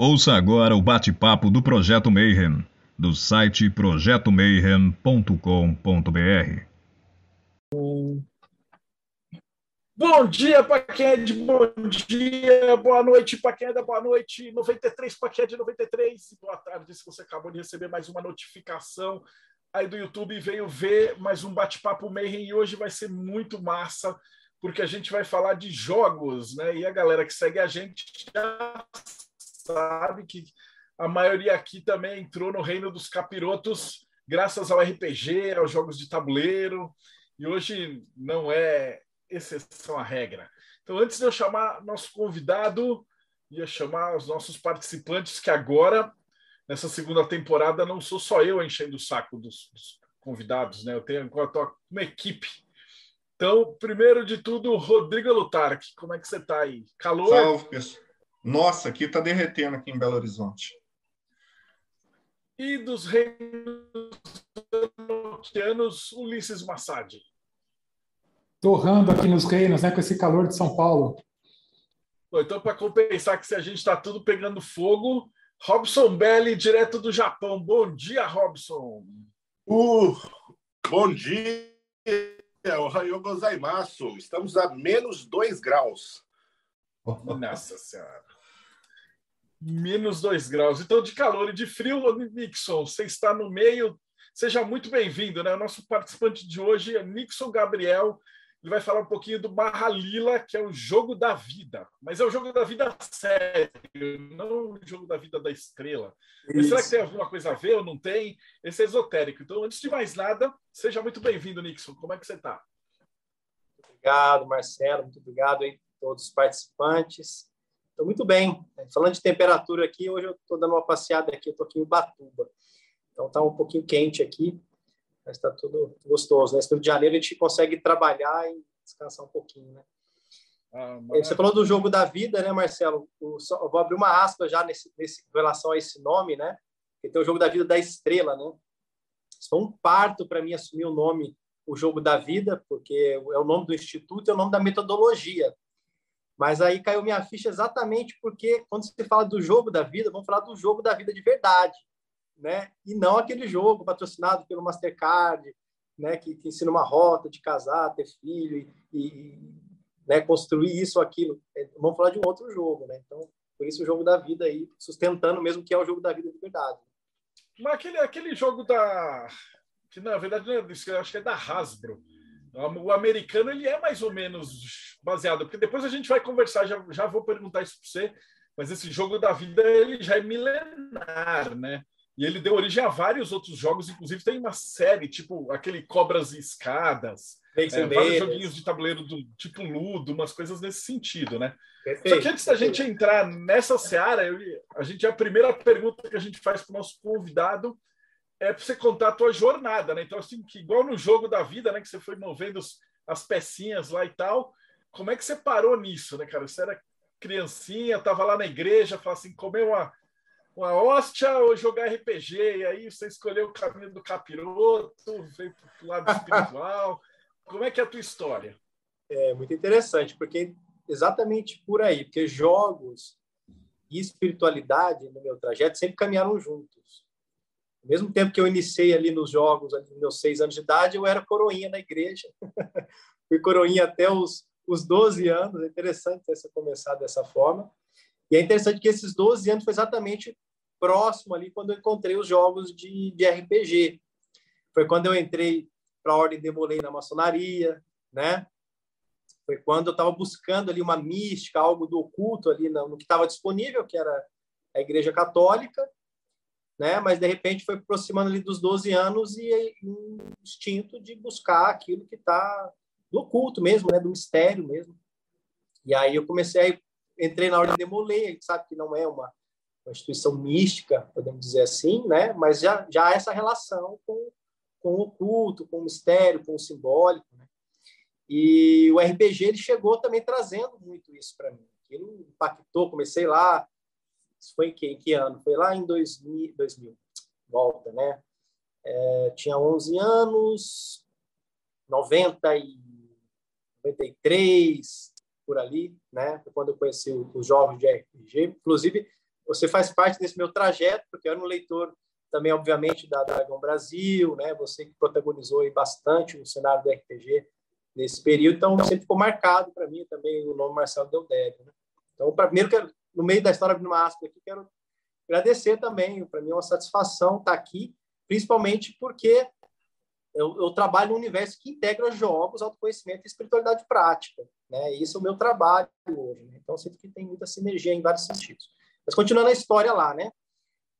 Ouça agora o bate-papo do Projeto Mayhem, do site projetomayhem.com.br. Bom dia para quem é de bom dia, boa noite para quem é da boa noite, 93 para quem é de 93, boa tarde se você acabou de receber mais uma notificação aí do YouTube veio ver mais um bate-papo Mayhem e hoje vai ser muito massa, porque a gente vai falar de jogos, né? E a galera que segue a gente já sabe que a maioria aqui também entrou no reino dos capirotos graças ao RPG, aos jogos de tabuleiro, e hoje não é exceção à regra. Então, antes de eu chamar nosso convidado, ia chamar os nossos participantes, que agora, nessa segunda temporada, não sou só eu enchendo o saco dos, dos convidados, né? Eu tenho uma equipe. Então, primeiro de tudo, Rodrigo Lutarque, como é que você está aí? Calor? Salve, pessoal. Nossa, aqui está derretendo aqui em Belo Horizonte. E dos reinos Ulisses Massad. Torrando aqui nos reinos, né, com esse calor de São Paulo. Bom, então, para compensar que se a gente está tudo pegando fogo, Robson Belli, direto do Japão. Bom dia, Robson. Uh, bom dia, Ohayou gozaimasu. Estamos a menos 2 graus. Nossa Senhora. Menos 2 graus. Então, de calor e de frio, Nixon, você está no meio. Seja muito bem-vindo, né? O nosso participante de hoje é Nixon Gabriel. Ele vai falar um pouquinho do Mahalila, que é o jogo da vida. Mas é o jogo da vida sério, não o jogo da vida da estrela. Será que tem alguma coisa a ver ou não tem? Esse é esotérico. Então, antes de mais nada, seja muito bem-vindo, Nixon. Como é que você está? Obrigado, Marcelo. Muito obrigado aí a todos os participantes. Estou muito bem. Falando de temperatura aqui, hoje eu estou dando uma passeada aqui. Eu estou aqui em Ubatuba. Então, está um pouquinho quente aqui mas está tudo gostoso. Né? Esse Rio de Janeiro a gente consegue trabalhar e descansar um pouquinho, né? Ah, Você falou do jogo da vida, né, Marcelo? Eu vou abrir uma aspa já nesse, nesse, em relação a esse nome, né? Que tem o jogo da vida da estrela, né? Foi um parto para mim assumir o nome, o jogo da vida, porque é o nome do instituto, é o nome da metodologia. Mas aí caiu minha ficha exatamente porque quando se fala do jogo da vida, vamos falar do jogo da vida de verdade né? E não aquele jogo patrocinado pelo Mastercard, né? Que, que ensina uma rota de casar, ter filho e, e né? construir isso, aquilo. É, vamos falar de um outro jogo, né? Então, por isso o jogo da vida aí, sustentando mesmo que é o jogo da vida de verdade. Mas aquele, aquele jogo da... Que na verdade não é isso, eu acho que é da Hasbro. O americano ele é mais ou menos baseado, porque depois a gente vai conversar, já, já vou perguntar isso para você, mas esse jogo da vida ele já é milenar, né? E ele deu origem a vários outros jogos, inclusive tem uma série, tipo aquele Cobras e Escadas, é, vários joguinhos de tabuleiro do tipo Ludo, umas coisas nesse sentido, né? Perfeito, Só que antes da gente entrar nessa seara, eu, a gente a primeira pergunta que a gente faz para o nosso convidado é para você contar a tua jornada, né? Então, assim, que igual no jogo da vida, né? Que você foi movendo as pecinhas lá e tal, como é que você parou nisso, né, cara? Você era criancinha, tava lá na igreja, falava assim, comeu uma uma hóstia ou jogar RPG? E aí você escolheu o caminho do capiroto, veio para o lado espiritual. Como é que é a tua história? É muito interessante, porque exatamente por aí, porque jogos e espiritualidade no meu trajeto sempre caminharam juntos. Mesmo tempo que eu iniciei ali nos jogos, ali nos meus seis anos de idade, eu era coroinha na igreja. Fui coroinha até os, os 12 anos. É interessante ter começado dessa forma. E é interessante que esses 12 anos foi exatamente próximo ali quando eu encontrei os jogos de, de RPG. Foi quando eu entrei para a Ordem Demolei na maçonaria, né? Foi quando eu estava buscando ali uma mística, algo do oculto ali no, no que estava disponível, que era a Igreja Católica, né? Mas de repente foi aproximando ali dos 12 anos e um instinto de buscar aquilo que está do oculto mesmo, né? Do mistério mesmo. E aí eu comecei, a, entrei na Ordem Demolei, a gente sabe que não é uma uma instituição mística, podemos dizer assim, né? mas já, já essa relação com, com o oculto, com o mistério, com o simbólico. Né? E o RPG ele chegou também trazendo muito isso para mim. Aquilo impactou, comecei lá, isso foi que, em que ano? Foi lá em 2000, 2000 volta, né? É, tinha 11 anos, 90 e 93, por ali, né? Quando eu conheci os jovens de RPG. Inclusive, você faz parte desse meu trajeto, porque eu era um leitor também, obviamente, da Dragão Brasil, né? Você que protagonizou aí bastante o cenário do RPG nesse período, então sempre ficou marcado para mim também o nome Marcelo Deldébio, né? Então, primeiro, quero, no meio da história, abrindo uma aspa aqui, quero agradecer também, para mim é uma satisfação estar aqui, principalmente porque eu, eu, trabalho num universo que integra jogos, autoconhecimento e espiritualidade prática. Né? Isso é o meu trabalho hoje. Né? Então, sinto que tem muita sinergia em vários sentidos. Mas continuando a história lá, né?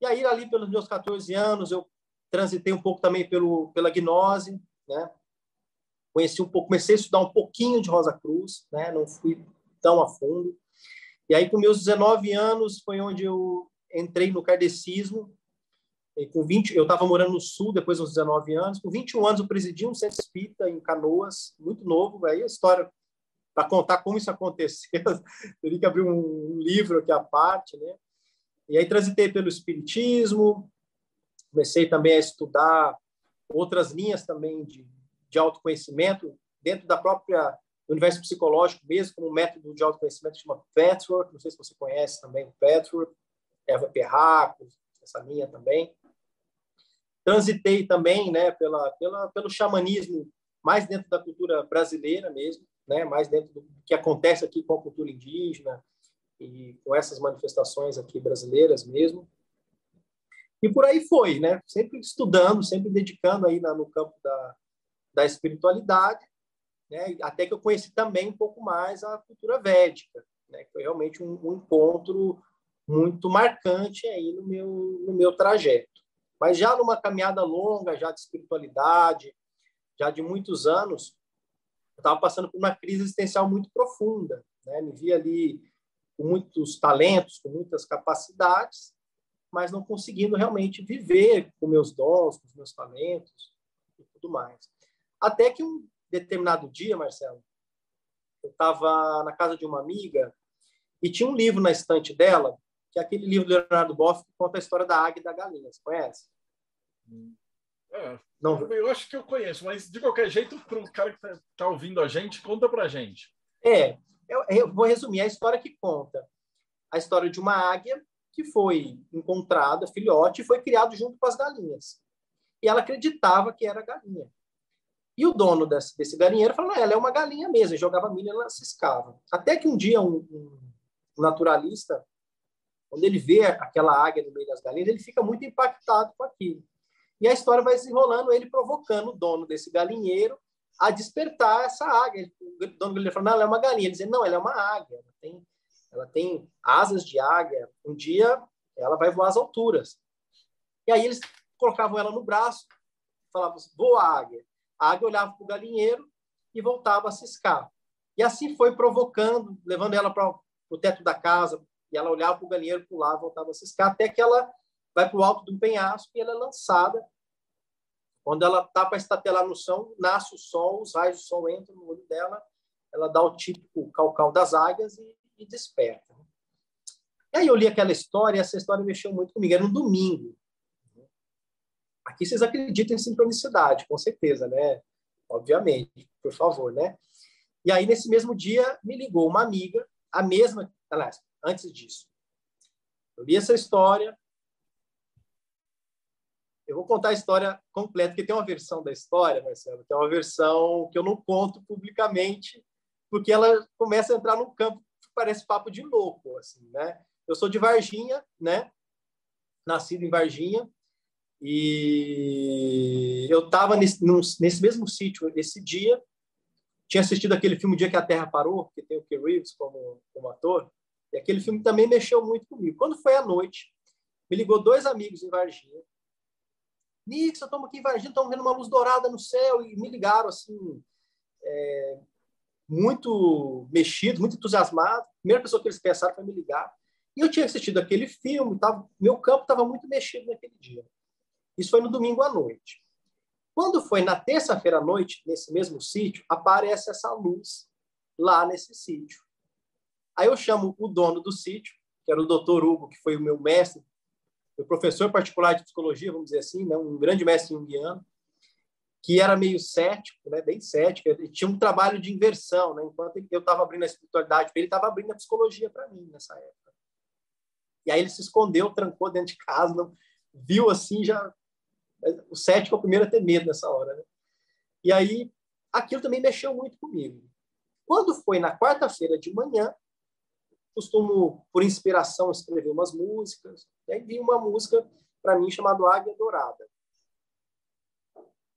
E aí, ali pelos meus 14 anos, eu transitei um pouco também pelo, pela gnose, né? Conheci um pouco, comecei a estudar um pouquinho de Rosa Cruz, né? Não fui tão a fundo. E aí, com meus 19 anos, foi onde eu entrei no kardecismo, e com 20, eu estava morando no Sul depois dos 19 anos. Com 21 anos, eu presidi um centro espírita em Canoas, muito novo. Aí a história, para contar como isso aconteceu, teria que abrir um livro aqui à parte, né? E aí transitei pelo espiritismo, comecei também a estudar outras linhas também de, de autoconhecimento dentro da própria do universo psicológico mesmo, como um método de autoconhecimento chama Patchwork, não sei se você conhece também o Eva Perraco, essa linha também transitei também né, pela, pela, pelo xamanismo mais dentro da cultura brasileira mesmo, né, mais dentro do que acontece aqui com a cultura indígena e com essas manifestações aqui brasileiras mesmo. E por aí foi, né? Sempre estudando, sempre dedicando aí na, no campo da, da espiritualidade, né? Até que eu conheci também um pouco mais a cultura védica, né? Foi realmente um, um encontro muito marcante aí no meu no meu trajeto. Mas já numa caminhada longa, já de espiritualidade, já de muitos anos, eu estava passando por uma crise existencial muito profunda. Né? Me via ali com muitos talentos, com muitas capacidades, mas não conseguindo realmente viver com meus dons, com os meus talentos e tudo mais. Até que um determinado dia, Marcelo, eu estava na casa de uma amiga e tinha um livro na estante dela que é aquele livro do Leonardo Boff que conta a história da águia e da galinha. Você conhece? É, não. Eu acho que eu conheço, mas de qualquer jeito, para o cara que está tá ouvindo a gente, conta para a gente. É, eu, eu, vou resumir a história que conta. A história de uma águia que foi encontrada, filhote, e foi criado junto com as galinhas. E ela acreditava que era galinha. E o dono desse, desse galinheiro falou: ela é uma galinha mesmo, jogava milho e ela ciscava. Até que um dia um, um naturalista quando ele vê aquela águia no meio das galinhas, ele fica muito impactado com aquilo. E a história vai desenrolando, ele provocando o dono desse galinheiro a despertar essa águia. O dono do falou, não, ela é uma galinha. Ele diz, não, ela é uma águia. Ela tem, ela tem asas de águia. Um dia ela vai voar às alturas. E aí eles colocavam ela no braço, falavam, voa águia. A águia olhava para o galinheiro e voltava a ciscar. E assim foi provocando, levando ela para o teto da casa, e ela olhava para o galinheiro, pulava, voltava a ciscar, até que ela vai para o alto de um penhasco e ela é lançada. Quando ela está para estatelar no chão, nasce o sol, os raios do sol entram no olho dela, ela dá o típico calcal das águias e, e desperta. E aí eu li aquela história e essa história mexeu muito comigo. Era um domingo. Aqui vocês acreditam em sincronicidade, com certeza, né? Obviamente, por favor, né? E aí, nesse mesmo dia, me ligou uma amiga, a mesma, aliás, antes disso. Eu li essa história. Eu vou contar a história completa, porque tem uma versão da história, Marcelo, que é uma versão que eu não conto publicamente, porque ela começa a entrar num campo que parece papo de louco, assim, né? Eu sou de Varginha, né? Nascido em Varginha, e eu estava nesse, nesse, mesmo sítio esse dia, tinha assistido aquele filme O Dia que a Terra Parou, que tem o Keanu Reeves como, como ator, e aquele filme também mexeu muito comigo. Quando foi à noite, me ligou dois amigos em Varginha. Nix, estamos aqui em Varginha, estamos vendo uma luz dourada no céu. E me ligaram, assim, é, muito mexido, muito entusiasmado. A primeira pessoa que eles pensaram foi me ligar. E eu tinha assistido aquele filme, tava, meu campo estava muito mexido naquele dia. Isso foi no domingo à noite. Quando foi na terça-feira à noite, nesse mesmo sítio, aparece essa luz lá nesse sítio. Aí eu chamo o dono do sítio, que era o doutor Hugo, que foi o meu mestre, meu professor particular de psicologia, vamos dizer assim, né, um grande mestre junguiano, que era meio cético, né, bem cético, ele tinha um trabalho de inversão, né, enquanto eu estava abrindo a espiritualidade ele estava abrindo a psicologia para mim nessa época. E aí ele se escondeu, trancou dentro de casa, não, viu assim, já. O cético é o primeiro a ter medo nessa hora, né? E aí aquilo também mexeu muito comigo. Quando foi na quarta-feira de manhã, costumo, por inspiração, escrever umas músicas. E aí vi uma música para mim chamada Águia Dourada,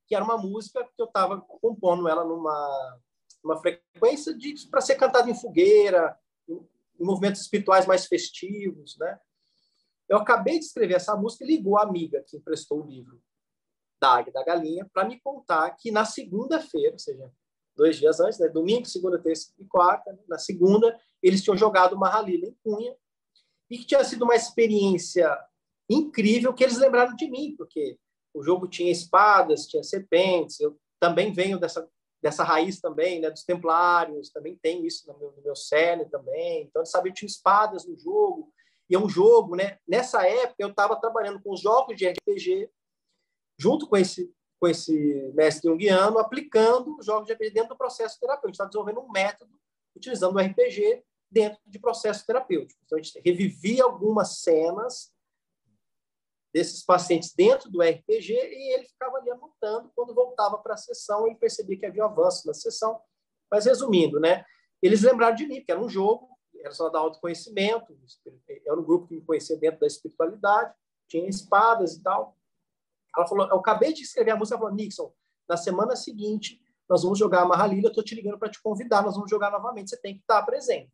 que era uma música que eu estava compondo ela numa, numa frequência para ser cantada em fogueira, em, em movimentos espirituais mais festivos, né? Eu acabei de escrever essa música e ligou a amiga que emprestou o livro da Águia da Galinha para me contar que na segunda-feira, ou seja, dois dias antes, né, domingo, segunda, terça e quarta, né, na segunda, eles tinham jogado uma ralila em Cunha e que tinha sido uma experiência incrível que eles lembraram de mim, porque o jogo tinha espadas, tinha serpentes, eu também venho dessa dessa raiz também, né, dos templários, também tem isso no meu, no meu cerne também, então eles sabiam que tinha espadas no jogo, e é um jogo, né, nessa época eu estava trabalhando com os jogos de RPG, junto com esse com esse mestre junguiano, aplicando os jogos de RPG dentro do processo terapêutico. Está desenvolvendo um método utilizando o RPG dentro de processo terapêutico. Então, a gente revivia algumas cenas desses pacientes dentro do RPG e ele ficava ali anotando. Quando voltava para a sessão, ele percebia que havia um avanço na sessão. Mas, resumindo, né, eles lembraram de mim, porque era um jogo, era só da autoconhecimento, era um grupo que me conhecia dentro da espiritualidade, tinha espadas e tal. Ela falou, eu acabei de escrever a música, ela falou, Nixon, na semana seguinte nós vamos jogar a Marralilha, eu estou te ligando para te convidar, nós vamos jogar novamente, você tem que estar presente.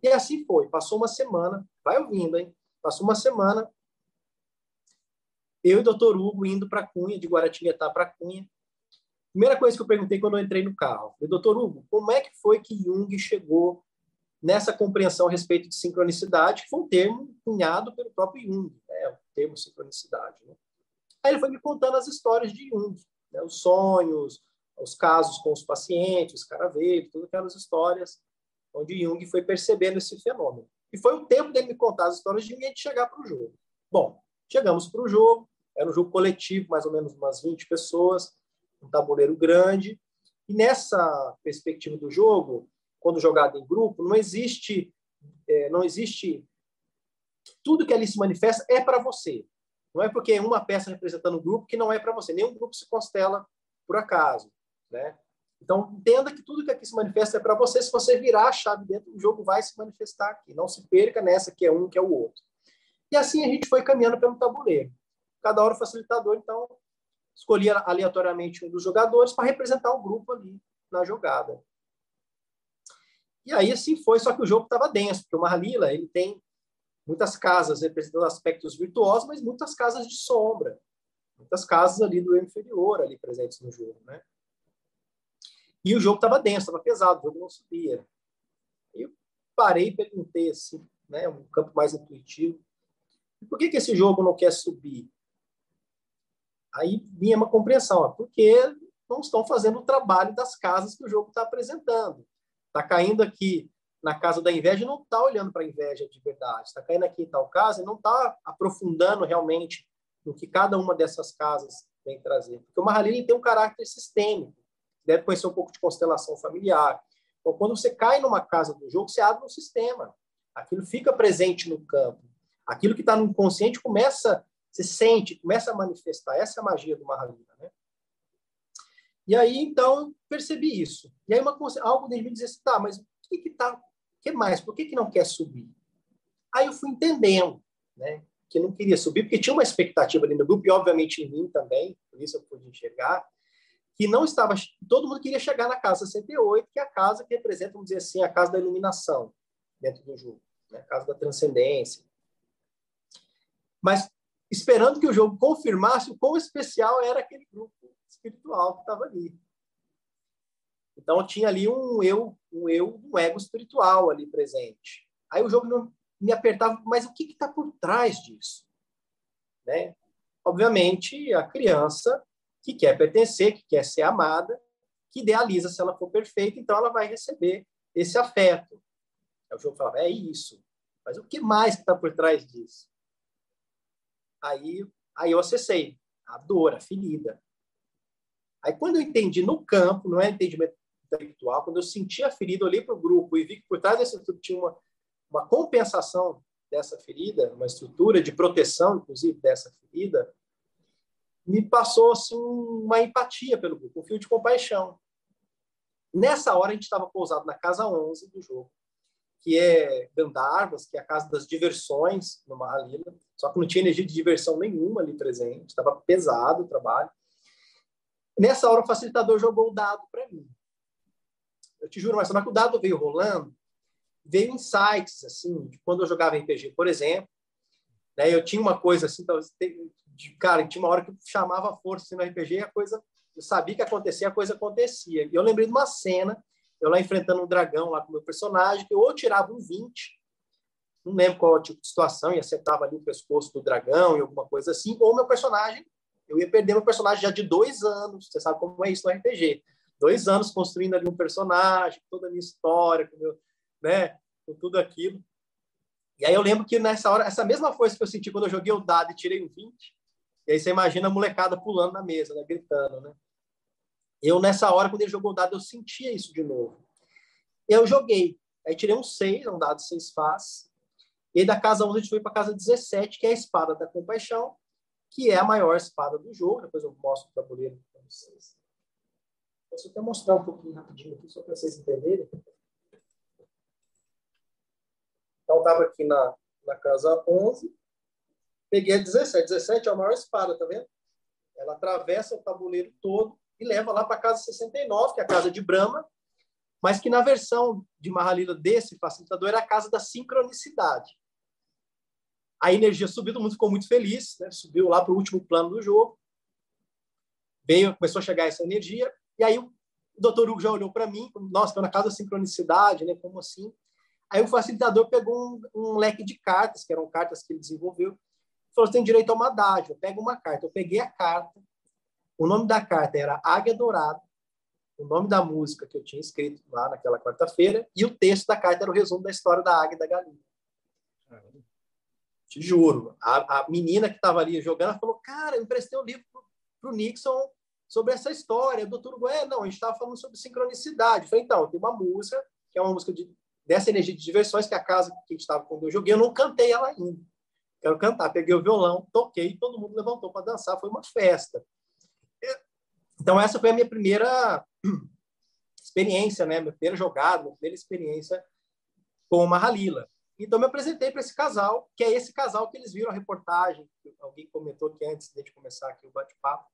E assim foi, passou uma semana, vai ouvindo, hein? Passou uma semana, eu e o doutor Hugo indo para Cunha, de Guaratinguetá para Cunha. Primeira coisa que eu perguntei quando eu entrei no carro, falei, doutor Hugo, como é que foi que Jung chegou nessa compreensão a respeito de sincronicidade, que foi um termo cunhado pelo próprio Jung, né? o termo sincronicidade. Né? Aí ele foi me contando as histórias de Jung, né? os sonhos, os casos com os pacientes, caraveiro, todas aquelas histórias onde Jung foi percebendo esse fenômeno. E foi o tempo dele me contar as histórias de Jung e de chegar para o jogo. Bom, chegamos para o jogo, era um jogo coletivo, mais ou menos umas 20 pessoas, um tabuleiro grande. E nessa perspectiva do jogo, quando jogado em grupo, não existe, é, não existe tudo que ali se manifesta é para você. Não é porque uma peça representando um grupo que não é para você. Nenhum grupo se constela por acaso, né? Então entenda que tudo que aqui se manifesta é para você. Se você virar a chave dentro, o jogo vai se manifestar aqui. Não se perca nessa que é um que é o outro. E assim a gente foi caminhando pelo tabuleiro. Cada hora o facilitador então escolhia aleatoriamente um dos jogadores para representar o grupo ali na jogada. E aí assim foi, só que o jogo estava denso, porque o Marlila ele tem muitas casas representando aspectos virtuosos, mas muitas casas de sombra, muitas casas ali do inferior ali presentes no jogo, né? E o jogo estava denso, estava pesado, o jogo não subia. Eu parei e perguntei assim, né, um campo mais intuitivo, por que que esse jogo não quer subir? Aí vinha uma compreensão, ó, porque não estão fazendo o trabalho das casas que o jogo está apresentando. Está caindo aqui na casa da inveja não está olhando para a inveja de verdade, está caindo aqui em tal casa e não está aprofundando realmente no que cada uma dessas casas vem trazer. Porque o Mahalil tem um caráter sistêmico, deve conhecer um pouco de constelação familiar. Então, quando você cai numa casa do jogo, você abre um sistema. Aquilo fica presente no campo. Aquilo que está no inconsciente começa, se sente, começa a manifestar. Essa é a magia do Mahalila, né? E aí, então, percebi isso. E aí, uma, algo de me dizer assim, tá, mas o que está que mais? Por que, que não quer subir? Aí eu fui entendendo, né? Que não queria subir, porque tinha uma expectativa ali no grupo, e obviamente em mim também, por isso eu pude enxergar, que não estava. Todo mundo queria chegar na casa 68, que é a casa que representa, vamos dizer assim, a casa da iluminação dentro do jogo, né? a casa da transcendência. Mas esperando que o jogo confirmasse o quão especial era aquele grupo espiritual que estava ali. Então tinha ali um eu, um eu, um ego espiritual ali presente. Aí o jogo não me apertava, mas o que está por trás disso? Né? Obviamente, a criança que quer pertencer, que quer ser amada, que idealiza se ela for perfeita, então ela vai receber esse afeto. Aí o jogo falava, é isso. Mas o que mais está por trás disso? Aí, aí eu acessei a dor, a ferida. Aí quando eu entendi no campo, não é entendimento intelectual, quando eu senti a ferida, olhei para o grupo e vi que por trás desse tudo tinha uma, uma compensação dessa ferida, uma estrutura de proteção, inclusive, dessa ferida, me passou assim, uma empatia pelo grupo, um fio de compaixão. Nessa hora, a gente estava pousado na casa 11 do jogo, que é Gandharvas, que é a casa das diversões no Mahalila, só que não tinha energia de diversão nenhuma ali presente, estava pesado o trabalho. Nessa hora, o facilitador jogou o dado para mim. Eu te juro, mas o dado veio rolando, veio insights, assim, de quando eu jogava RPG, por exemplo, né, eu tinha uma coisa assim, de, cara, tinha uma hora que eu chamava a força assim, no RPG e a coisa, eu sabia que acontecia, a coisa acontecia. E eu lembrei de uma cena, eu lá enfrentando um dragão lá com o meu personagem, que eu ou tirava um 20, não lembro qual tipo de situação, e acertava ali o pescoço do dragão e alguma coisa assim, ou meu personagem, eu ia perder meu personagem já de dois anos, você sabe como é isso no RPG. Dois anos construindo ali um personagem, toda a minha história, com, meu, né, com tudo aquilo. E aí eu lembro que nessa hora, essa mesma força que eu senti quando eu joguei o dado e tirei um 20, e aí você imagina a molecada pulando na mesa, né, gritando, né? Eu, nessa hora, quando ele jogou o dado, eu sentia isso de novo. Eu joguei. Aí tirei um 6, um dado 6 faz. E aí da casa 11 a gente foi para casa 17, que é a espada da compaixão, que é a maior espada do jogo. Depois eu mostro o tabuleiro para vocês. Posso até mostrar um pouquinho rapidinho aqui, só para vocês entenderem. Então, estava aqui na, na casa 11, peguei a 17. 17 é a maior espada, tá vendo? Ela atravessa o tabuleiro todo e leva lá para a casa 69, que é a casa de Brahma, mas que na versão de Mahalila desse facilitador era a casa da sincronicidade. A energia subiu, todo mundo ficou muito feliz, né? subiu lá para o último plano do jogo. Veio, começou a chegar essa energia, e aí o doutor Hugo já olhou para mim, nossa, estou na casa da sincronicidade, né? Como assim? Aí o facilitador pegou um, um, leque de cartas, que eram cartas que ele desenvolveu, e falou: tem direito a uma dádiva, pega uma carta. Eu peguei a carta, o nome da carta era Águia Dourada, o nome da música que eu tinha escrito lá naquela quarta-feira, e o texto da carta era o resumo da história da Águia e da Galinha. Te juro. A, a menina que estava ali jogando falou: Cara, eu emprestei um livro para o Nixon sobre essa história. O doutor Ué, não, a gente estava falando sobre sincronicidade. Falei: Então, tem uma música, que é uma música de, dessa energia de diversões, que é a casa que a gente estava quando eu joguei, eu não cantei ela ainda. Quero cantar. Peguei o violão, toquei, todo mundo levantou para dançar. Foi uma festa. Então, essa foi a minha primeira experiência, né? Minha primeira jogada, minha primeira experiência com uma Halila. Então, me apresentei para esse casal, que é esse casal que eles viram a reportagem, alguém comentou aqui antes de começar aqui o bate-papo.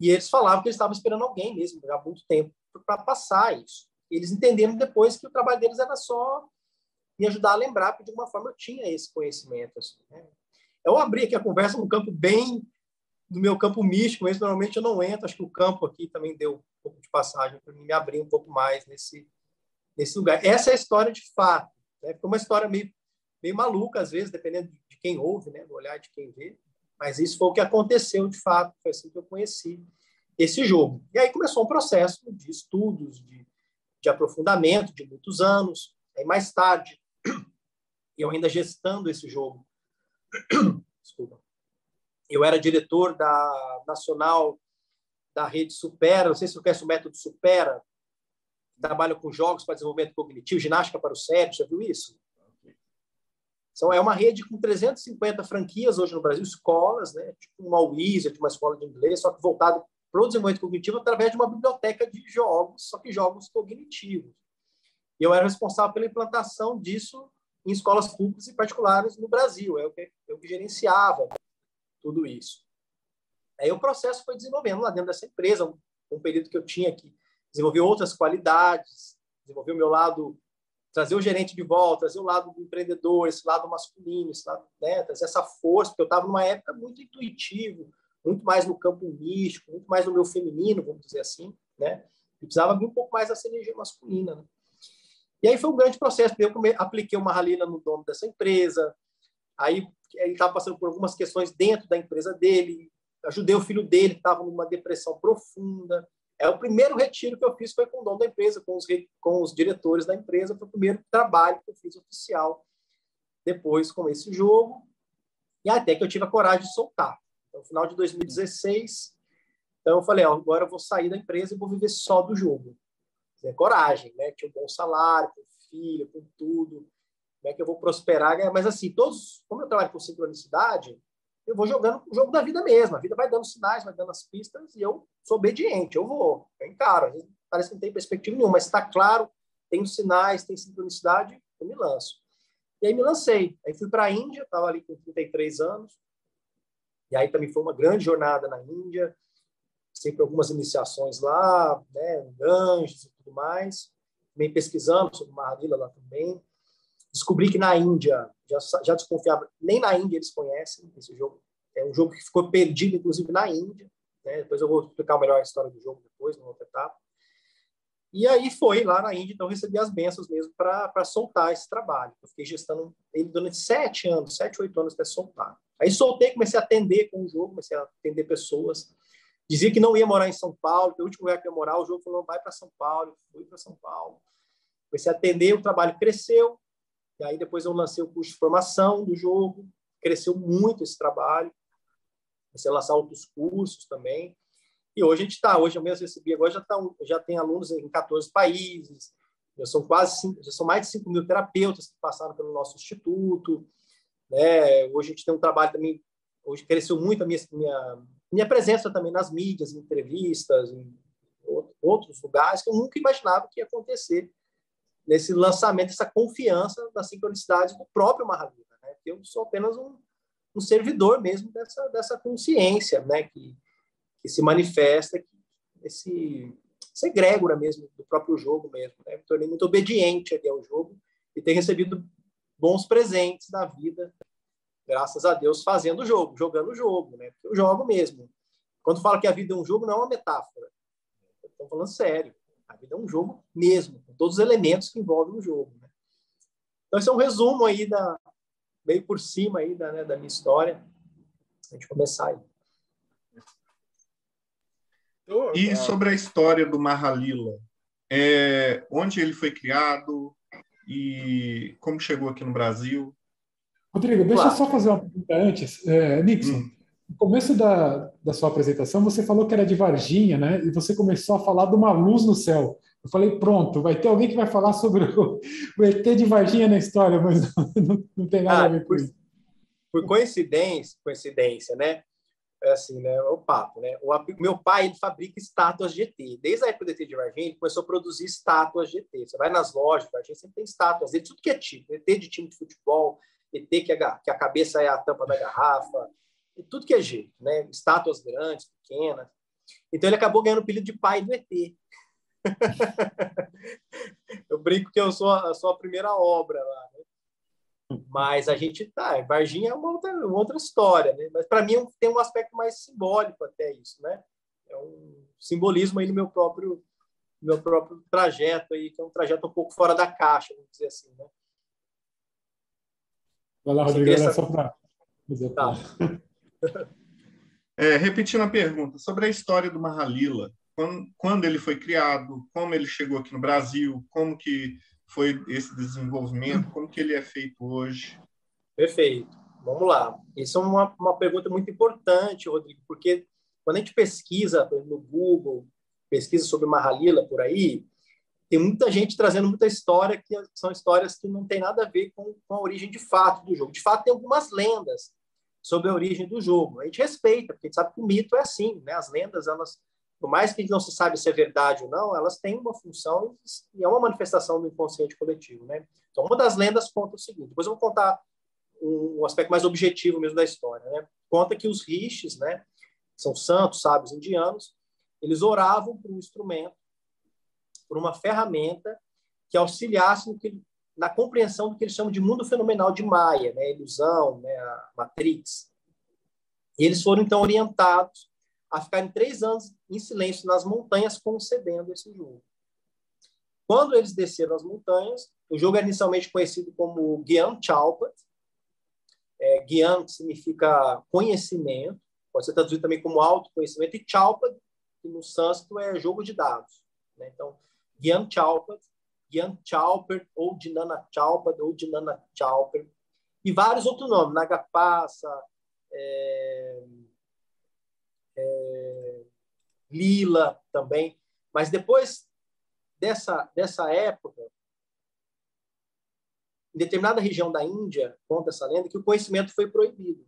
E eles falavam que eles estavam esperando alguém mesmo, há muito tempo, para passar isso. Eles entenderam depois que o trabalho deles era só me ajudar a lembrar, porque de alguma forma eu tinha esse conhecimento. Assim, né? Eu abri aqui a conversa num campo bem do meu campo místico, mas normalmente eu não entro. Acho que o campo aqui também deu um pouco de passagem para me abrir um pouco mais nesse, nesse lugar. Essa é a história de fato. Né? Foi uma história meio, meio maluca, às vezes, dependendo de quem ouve, né? do olhar de quem vê. Mas isso foi o que aconteceu de fato. Foi assim que eu conheci esse jogo. E aí começou um processo de estudos, de, de aprofundamento de muitos anos. Aí mais tarde, eu ainda gestando esse jogo, desculpa, eu era diretor da nacional da rede Supera, não sei se você conhece o método Supera, trabalha com jogos para desenvolvimento cognitivo, ginástica para o cérebro, já viu isso? Então, é uma rede com 350 franquias hoje no Brasil, escolas, né? tipo uma Wizard, uma escola de inglês, só que voltado para o desenvolvimento cognitivo através de uma biblioteca de jogos, só que jogos cognitivos. E eu era responsável pela implantação disso em escolas públicas e particulares no Brasil. Eu que, eu que gerenciava tudo isso. Aí o processo foi desenvolvendo lá dentro dessa empresa, um, um período que eu tinha que desenvolver outras qualidades, desenvolver o meu lado, trazer o gerente de volta, trazer o lado do empreendedor, esse lado masculino, esse lado, né, trazer essa força, porque eu estava numa época muito intuitivo, muito mais no campo místico, muito mais no meu feminino, vamos dizer assim, né? Eu precisava vir um pouco mais dessa energia masculina, né? E aí foi um grande processo, eu apliquei uma ralina no dono dessa empresa, aí ele estava passando por algumas questões dentro da empresa dele, ajudei o filho dele, que estava numa depressão profunda. É o primeiro retiro que eu fiz foi com o dono da empresa, com os, com os diretores da empresa, foi o primeiro trabalho que eu fiz oficial depois com esse jogo, e até que eu tive a coragem de soltar. Então, no final de 2016, então eu falei, ó, agora eu vou sair da empresa e vou viver só do jogo. É coragem, né? Tinha um bom salário, com filho, com tudo. Como é que eu vou prosperar? Mas assim, todos, como eu trabalho com sincronicidade, eu vou jogando o jogo da vida mesmo. A vida vai dando sinais, vai dando as pistas e eu sou obediente, eu vou, eu encaro. Parece que não tem perspectiva nenhuma, mas está claro, tem os sinais, tem sincronicidade, eu me lanço. E aí me lancei. Aí fui para a Índia, estava ali com 33 anos. E aí também foi uma grande jornada na Índia, sempre algumas iniciações lá, né, anjos e tudo mais. Também pesquisando sobre Mahavila lá também. Descobri que na Índia, já, já desconfiava, nem na Índia eles conhecem esse jogo. É um jogo que ficou perdido, inclusive, na Índia. Né? Depois eu vou explicar melhor a história do jogo depois, numa outra etapa. E aí foi lá na Índia, então recebi as bênçãos mesmo para soltar esse trabalho. Eu fiquei gestando ele durante sete anos, sete, oito anos até soltar. Aí soltei, comecei a atender com o jogo, comecei a atender pessoas. Dizia que não ia morar em São Paulo, que o último lugar que ia morar, o jogo falou, vai para São Paulo. Fui para São Paulo. Comecei a atender, o trabalho cresceu. E aí depois eu lancei o curso de formação do jogo. Cresceu muito esse trabalho. Comecei a lançar outros cursos também. E hoje a gente está, hoje eu mesmo recebi, agora já, tá, já tem alunos em 14 países, já são quase cinco, já são mais de 5 mil terapeutas que passaram pelo nosso instituto. Né? Hoje a gente tem um trabalho também, hoje cresceu muito a minha, minha, minha presença também nas mídias, em entrevistas, em outros lugares que eu nunca imaginava que ia acontecer nesse lançamento, essa confiança da sincronicidade do próprio Mahavira. Né? Eu sou apenas um, um servidor mesmo dessa, dessa consciência, né? que que se manifesta esse, esse egrégora mesmo do próprio jogo mesmo. Né? Me tornei muito obediente ali ao jogo e tenho recebido bons presentes da vida, graças a Deus, fazendo o jogo, jogando o jogo, né? Eu jogo mesmo. Quando falo que a vida é um jogo, não é uma metáfora. Estou falando sério. A vida é um jogo mesmo, com todos os elementos que envolvem o jogo. Né? Então, esse é um resumo aí da meio por cima aí da, né, da minha história. A gente começar aí. E sobre a história do Mahalila, é, onde ele foi criado e como chegou aqui no Brasil? Rodrigo, deixa claro. eu só fazer uma pergunta antes. É, Nixon, hum. No começo da, da sua apresentação, você falou que era de Varginha, né? E você começou a falar de uma luz no céu. Eu falei, pronto, vai ter alguém que vai falar sobre o, o ET de Varginha na história, mas não, não, tem nada ah, a ver com isso. Por coincidência, coincidência, né? é assim, né, o papo, né? O meu pai ele fabrica estátuas de ET. Desde a época do ET de Varginha, ele começou a produzir estátuas de ET. Você vai nas lojas de Varginha, sempre tem estátuas de tudo que é tipo. ET de time de futebol, ET que que a cabeça é a tampa da garrafa, tudo que é jeito, né? Estátuas grandes, pequenas. Então ele acabou ganhando o apelido de pai do ET. eu brinco que eu sou a, sou a primeira obra lá. Né? Mas a gente tá, Varginha é uma outra, uma outra história, né? Mas para mim tem um aspecto mais simbólico até isso, né? É um simbolismo aí no meu próprio meu próprio trajeto aí, que é um trajeto um pouco fora da caixa, vamos dizer assim, né? Vai lá, Rodrigo, essa... só para tá. É, repetindo a pergunta, sobre a história do Mahalila, quando, quando ele foi criado, como ele chegou aqui no Brasil, como que foi esse desenvolvimento? Como que ele é feito hoje? Perfeito. Vamos lá. Isso é uma, uma pergunta muito importante, Rodrigo, porque quando a gente pesquisa no Google, pesquisa sobre Mahalila por aí, tem muita gente trazendo muita história que são histórias que não tem nada a ver com, com a origem de fato do jogo. De fato, tem algumas lendas sobre a origem do jogo. A gente respeita, porque a gente sabe que o mito é assim, né? As lendas, elas por mais que não se sabe se é verdade ou não, elas têm uma função e é uma manifestação do inconsciente coletivo, né? Então, uma das lendas conta o seguinte, depois eu vou contar um, um aspecto mais objetivo mesmo da história, né? Conta que os rishis, né, são santos, sábios indianos, eles oravam por um instrumento, por uma ferramenta que auxiliasse que, na compreensão do que eles chamam de mundo fenomenal de Maia, né, a ilusão, né, a Matrix. E eles foram, então, orientados a ficarem três anos em silêncio nas montanhas concedendo esse jogo. Quando eles desceram as montanhas, o jogo é inicialmente conhecido como Gyan Chalpat. É, Gyan significa conhecimento, pode ser traduzido também como autoconhecimento, e Chalpat, que no sânscrito é jogo de dados. Né? Então, Gyan Chalpat, Gyan Chalper, ou Dinana Chalpat, ou Dinana Chalper, e vários outros nomes, Nagapassa, é, é, Lila também. Mas depois dessa, dessa época, em determinada região da Índia, conta essa lenda, que o conhecimento foi proibido.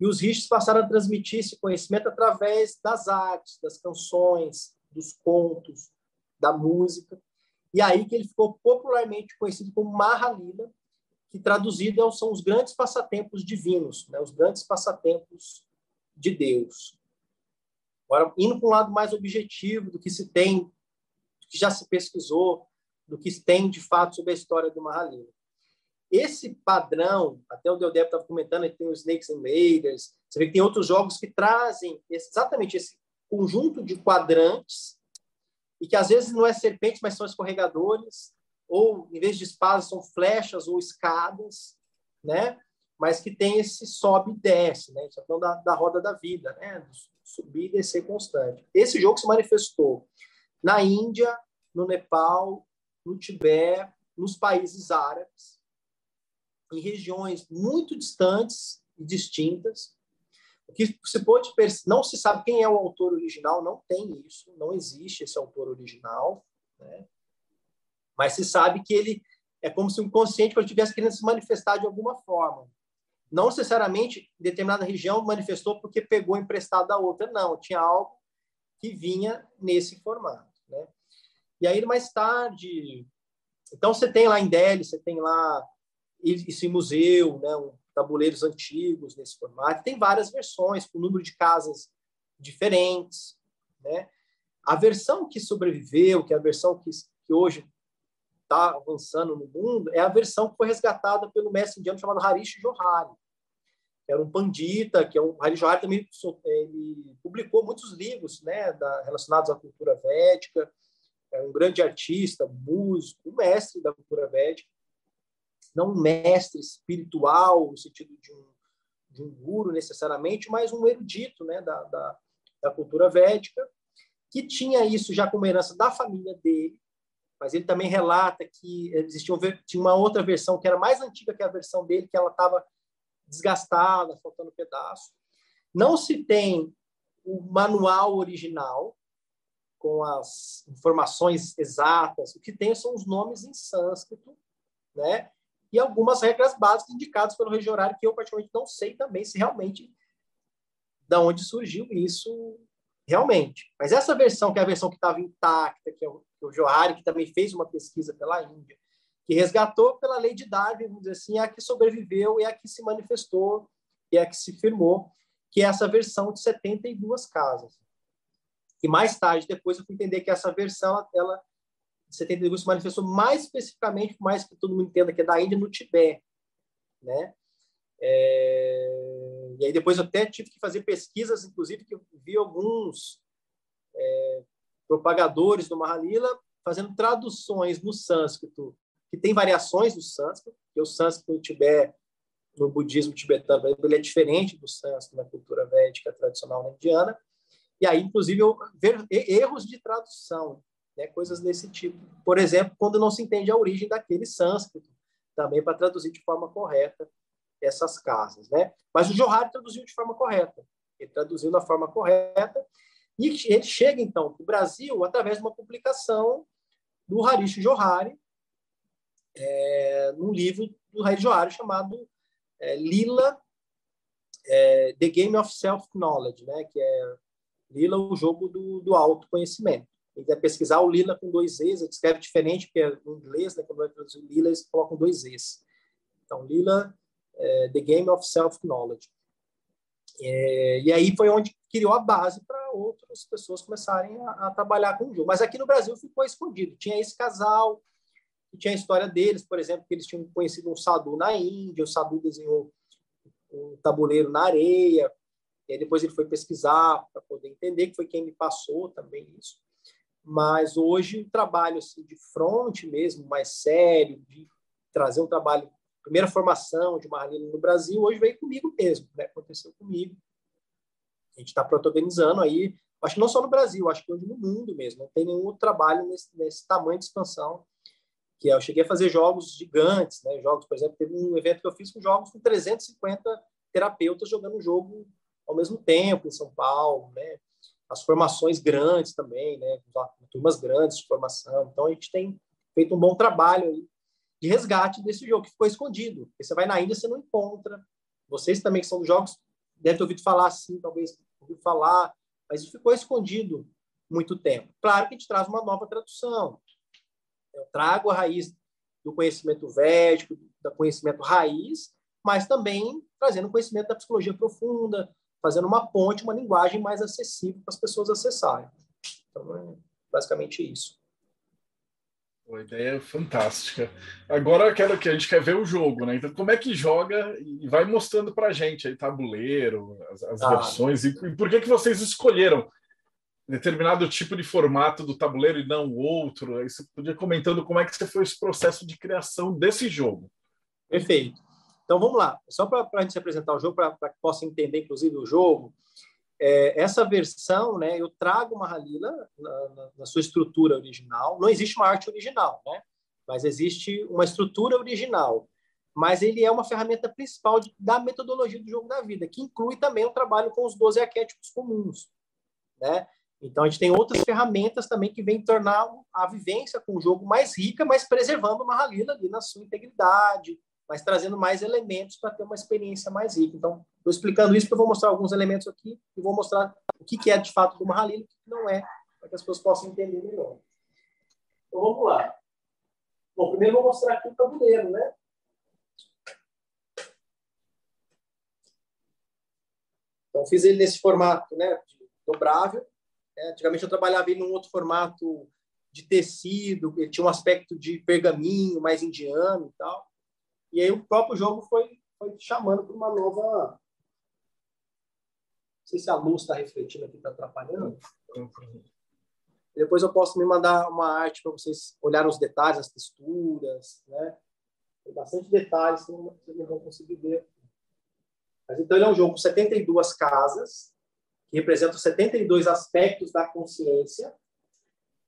E os rishis passaram a transmitir esse conhecimento através das artes, das canções, dos contos, da música. E aí que ele ficou popularmente conhecido como Mahalila, que traduzido são os grandes passatempos divinos, né? os grandes passatempos de Deus. Agora, indo para um lado mais objetivo do que se tem, do que já se pesquisou, do que se tem de fato sobre a história do Mahalila. Esse padrão, até o Deodep estava comentando, tem os Snakes and Raiders, você vê que tem outros jogos que trazem exatamente esse conjunto de quadrantes e que às vezes não é serpente, mas são escorregadores, ou em vez de espadas são flechas ou escadas, né? Mas que tem esse sobe e desce, né? Isso é da, da roda da vida, né? Subir e descer constante. Esse jogo se manifestou na Índia, no Nepal, no Tibete, nos países árabes, em regiões muito distantes e distintas. O que se pode não se sabe quem é o autor original, não tem isso, não existe esse autor original, né? mas se sabe que ele é como se o inconsciente estivesse querendo se manifestar de alguma forma. Não necessariamente determinada região manifestou porque pegou emprestado da outra, não, tinha algo que vinha nesse formato. Né? E aí, mais tarde, então você tem lá em Delhi, você tem lá esse museu, né, tabuleiros antigos nesse formato. Tem várias versões, com número de casas diferentes. Né? A versão que sobreviveu, que é a versão que, que hoje está avançando no mundo, é a versão que foi resgatada pelo mestre indiano chamado Harish Johari, que era um pandita, que é um Harish Johari também ele publicou muitos livros né, da, relacionados à cultura védica, é um grande artista, músico, mestre da cultura védica não um mestre espiritual, no sentido de um, de um guru necessariamente, mas um erudito né, da, da, da cultura védica, que tinha isso já como herança da família dele, mas ele também relata que existia um, tinha uma outra versão que era mais antiga que a versão dele, que ela estava desgastada, faltando pedaço. Não se tem o manual original com as informações exatas. O que tem são os nomes em sânscrito, né? E algumas regras básicas indicadas pelo regime horário que eu particularmente não sei também se realmente da onde surgiu isso realmente. Mas essa versão, que é a versão que estava intacta, que é o, que é o Johari, que também fez uma pesquisa pela Índia, que resgatou pela lei de Darwin, vamos dizer assim, é a que sobreviveu e é a que se manifestou e é a que se firmou, que é essa versão de 72 casas. E mais tarde, depois, eu fui entender que essa versão, ela 72 se manifestou mais especificamente, mais que todo mundo entenda que é da Índia, no Tibete, né? É... E aí depois eu até tive que fazer pesquisas, inclusive que eu vi alguns é, propagadores do Mahalila fazendo traduções no sânscrito, que tem variações do sânscrito, que o sânscrito no Tibete, no budismo tibetano, ele é diferente do sânscrito na cultura védica tradicional indiana. E aí, inclusive, eu ver erros de tradução né, coisas desse tipo. Por exemplo, quando não se entende a origem daquele sânscrito, também para traduzir de forma correta essas casas. Né? Mas o Johari traduziu de forma correta. Ele traduziu da forma correta e ele chega, então, para o Brasil através de uma publicação do Harish Johari, é, num livro do Harish Johari chamado é, Lila, é, The Game of Self-Knowledge, né? que é Lila, o jogo do, do autoconhecimento quem quiser pesquisar, o Lila com dois E's, ele escreve diferente, porque é em inglês, né, quando vai traduzir Lila, eles colocam dois E's. Então, Lila, é, The Game of Self-Knowledge. É, e aí foi onde criou a base para outras pessoas começarem a, a, trabalhar com o jogo. Mas aqui no Brasil ficou escondido. Tinha esse casal, tinha a história deles, por exemplo, que eles tinham conhecido um Sadu na Índia, o Sadu desenhou um tabuleiro na areia, e depois ele foi pesquisar para poder entender, que foi quem me passou também isso. Mas hoje o trabalho assim, de front mesmo, mais sério, de trazer um trabalho, primeira formação de Marlene no Brasil, hoje veio comigo mesmo, né? aconteceu comigo. A gente está protagonizando aí, acho que não só no Brasil, acho que hoje no mundo mesmo, não tem nenhum trabalho nesse, nesse tamanho de expansão que eu cheguei a fazer jogos gigantes, né? Jogos, por exemplo, teve um evento que eu fiz com jogos com 350 terapeutas jogando o jogo ao mesmo tempo em São Paulo, né? As formações grandes também, né? turmas grandes de formação. Então, a gente tem feito um bom trabalho aí de resgate desse jogo, que ficou escondido. Porque você vai na Índia, você não encontra. Vocês também que são dos jogos, devem ter ouvido falar assim, talvez ouvido falar, mas isso ficou escondido muito tempo. Claro que a gente traz uma nova tradução. Eu trago a raiz do conhecimento védico, do conhecimento raiz, mas também trazendo conhecimento da psicologia profunda, fazendo uma ponte, uma linguagem mais acessível para as pessoas acessarem. Então, é basicamente isso. A ideia fantástica. Agora eu quero que a gente quer ver o jogo, né? Então, como é que joga e vai mostrando para a gente aí tabuleiro, as, as ah. versões e, e, por que que vocês escolheram determinado tipo de formato do tabuleiro e não outro? Aí você podia comentando como é que você foi esse processo de criação desse jogo. Perfeito. Então vamos lá. Só para a gente apresentar o jogo, para que possa entender inclusive o jogo. É, essa versão, né, eu trago uma Halila na, na, na, sua estrutura original. Não existe uma arte original, né? Mas existe uma estrutura original. Mas ele é uma ferramenta principal de, da metodologia do jogo da vida, que inclui também o trabalho com os 12 arquétipos comuns, né? Então a gente tem outras ferramentas também que vêm tornar a vivência com o jogo mais rica, mas preservando uma Halila ali na sua integridade, mas trazendo mais elementos para ter uma experiência mais rica. Então, estou explicando isso porque eu vou mostrar alguns elementos aqui e vou mostrar o que, é de fato uma Halil e o que não é, para que as pessoas possam entender melhor. Então, vamos lá. Bom, primeiro vou mostrar aqui o tabuleiro, né? Então, fiz ele nesse formato né, dobrável. É, antigamente eu trabalhava em um outro formato de tecido, ele tinha um aspecto de pergaminho mais indiano e tal. E aí o próprio jogo foi, foi chamando para uma nova. Não sei se a luz está refletindo aqui, está atrapalhando. Depois eu posso me mandar uma arte para vocês olharem os detalhes, as texturas, né? Tem bastante detalhes vocês não vão conseguir ver. Mas então ele é um jogo com 72 casas, que representam 72 aspectos da consciência.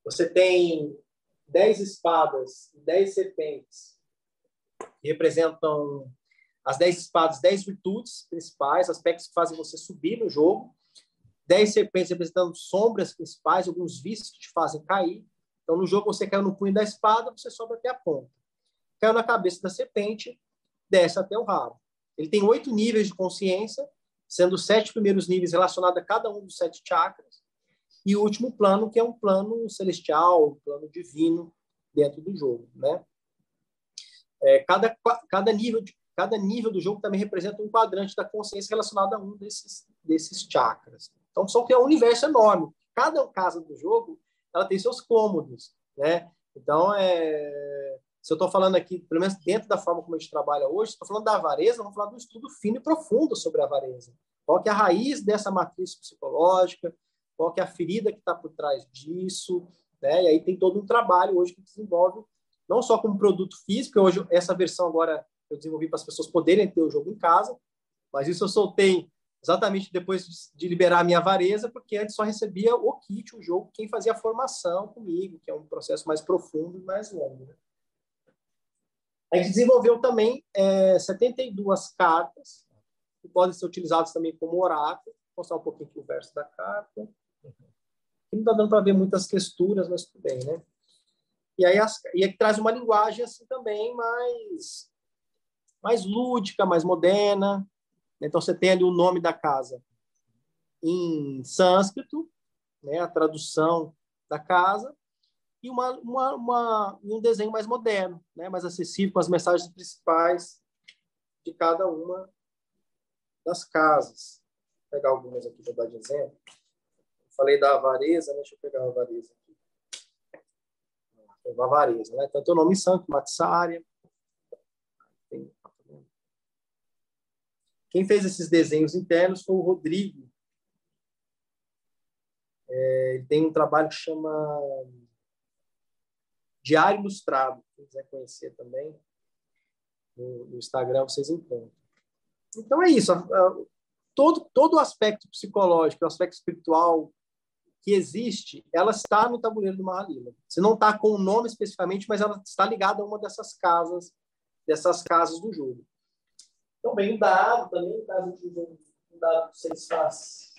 Você tem 10 espadas e 10 serpentes representam as 10 espadas, 10 virtudes principais, aspectos que fazem você subir no jogo. 10 serpentes representando sombras principais, alguns vícios que te fazem cair. Então, no jogo, você caiu no punho da espada, você sobe até a ponta. Caiu na cabeça da serpente, desce até o rabo. Ele tem oito níveis de consciência, sendo os sete primeiros níveis relacionados a cada um dos sete chakras, e o último plano, que é um plano celestial, um plano divino dentro do jogo, né? É, cada, cada, nível de, cada nível do jogo também representa um quadrante da consciência relacionado a um desses, desses chakras. Então, só que é um universo enorme. Cada casa do jogo ela tem seus cômodos, né? Então, é, se eu estou falando aqui, pelo menos dentro da forma como a gente trabalha hoje, estou falando da avareza, vamos falar de um estudo fino e profundo sobre a avareza. Qual que é a raiz dessa matriz psicológica? Qual que é a ferida que está por trás disso? Né? E aí tem todo um trabalho hoje que desenvolve não só como produto físico, hoje essa versão agora eu desenvolvi para as pessoas poderem ter o jogo em casa, mas isso eu soltei exatamente depois de liberar a minha avareza, porque antes só recebia o kit, o jogo, quem fazia a formação comigo, que é um processo mais profundo e mais longo. Né? A gente desenvolveu também é, 72 cartas, que podem ser utilizadas também como oráculo. Vou mostrar um pouquinho aqui o verso da carta. Aqui não está dando para ver muitas texturas, mas tudo bem, né? E aí, as, e aí traz uma linguagem assim também mais, mais lúdica, mais moderna. Então você tem ali o nome da casa em sânscrito, né, a tradução da casa, e uma, uma, uma, um desenho mais moderno, né, mais acessível, com as mensagens principais de cada uma das casas. Vou pegar algumas aqui para dar de exemplo. Falei da avareza, né? deixa eu pegar a avareza avareza, né? Tanto o nome santo, Matsária. Quem fez esses desenhos internos foi o Rodrigo. É, ele tem um trabalho que chama Diário Ilustrado. Quem quiser conhecer também, no, no Instagram vocês encontram. Então é isso. Todo, todo o aspecto psicológico, o aspecto espiritual, que existe, ela está no tabuleiro do Mahalila. Você não está com o nome especificamente, mas ela está ligada a uma dessas casas, dessas casas do jogo. Então, bem, o dado também, caso de um dado faces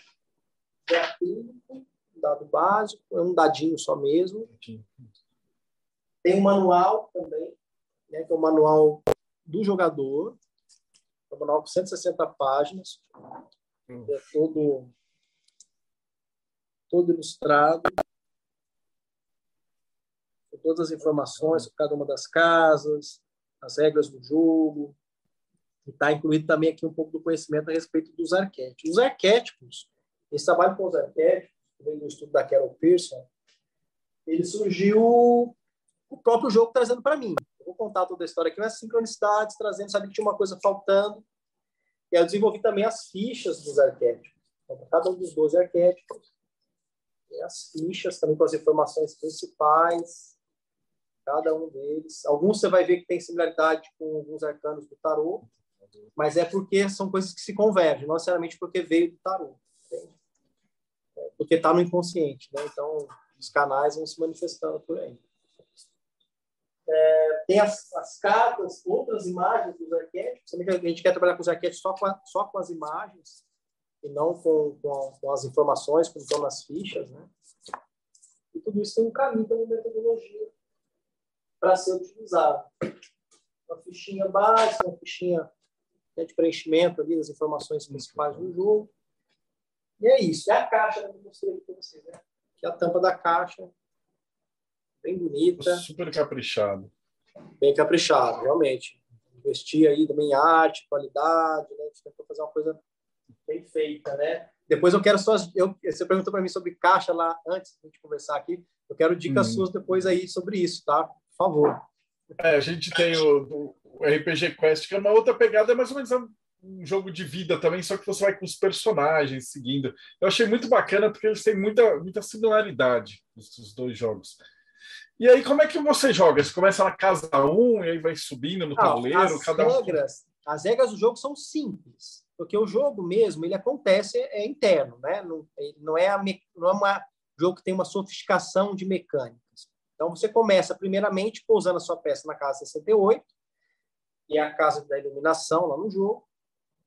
é acrílico, um dado básico, é um dadinho só mesmo. Tem um manual também, né, que é o manual do jogador, é um manual com 160 páginas, hum. é todo, todo ilustrado, com todas as informações sobre cada uma das casas, as regras do jogo, e está incluído também aqui um pouco do conhecimento a respeito dos arquétipos. Os arquétipos, esse trabalho com os arquétipos, vem do estudo da Carol Pearson, ele surgiu o próprio jogo trazendo para mim. Eu vou contar toda a história aqui, mas sincronicidades, trazendo, sabia que tinha uma coisa faltando. E eu desenvolvi também as fichas dos arquétipos. Então, cada um dos 12 arquétipos, e as fichas também com as informações principais, cada um deles. Alguns você vai ver que tem similaridade com alguns arcanos do tarô, mas é porque são coisas que se convergem, não necessariamente porque veio do tarô? É porque está no inconsciente, né? Então, os canais vão se manifestando por aí. É, tem as, as, cartas, outras imagens dos arquétipos. A gente quer trabalhar com os arquétipos só com, a, só com as imagens e não com, com, com, as informações, como estão nas fichas. Né? E tudo isso tem um caminho, tem uma metodologia para ser utilizado. Uma fichinha básica, uma fichinha né, de preenchimento ali das informações principais do jogo. E é isso. É a caixa que eu mostrei para vocês. Né? Que é a tampa da caixa bem bonita. Super caprichado. Bem caprichado, realmente. Investir aí também em arte, qualidade, né? A gente tentou fazer uma coisa bem feita, né? Depois eu quero suas. Eu, você perguntou para mim sobre caixa lá antes de gente conversar aqui. Eu quero dicas hum. suas depois aí sobre isso, tá? Por favor. É, a gente tem o, o, RPG Quest, que é uma outra pegada, é mais ou menos um jogo de vida também, só que você vai com os personagens seguindo. Eu achei muito bacana porque eles têm muita, muita similaridade, os dois jogos. E aí, como é que você joga? Você começa na casa 1 e aí vai subindo no tabuleiro? As, cada regras, um... as regras do jogo são simples, porque o jogo mesmo ele acontece é interno, né? Não, não é a não é um jogo que tem uma sofisticação de mecânicas. Então você começa primeiramente pousando a sua peça na casa 68 e é a casa da iluminação lá no jogo.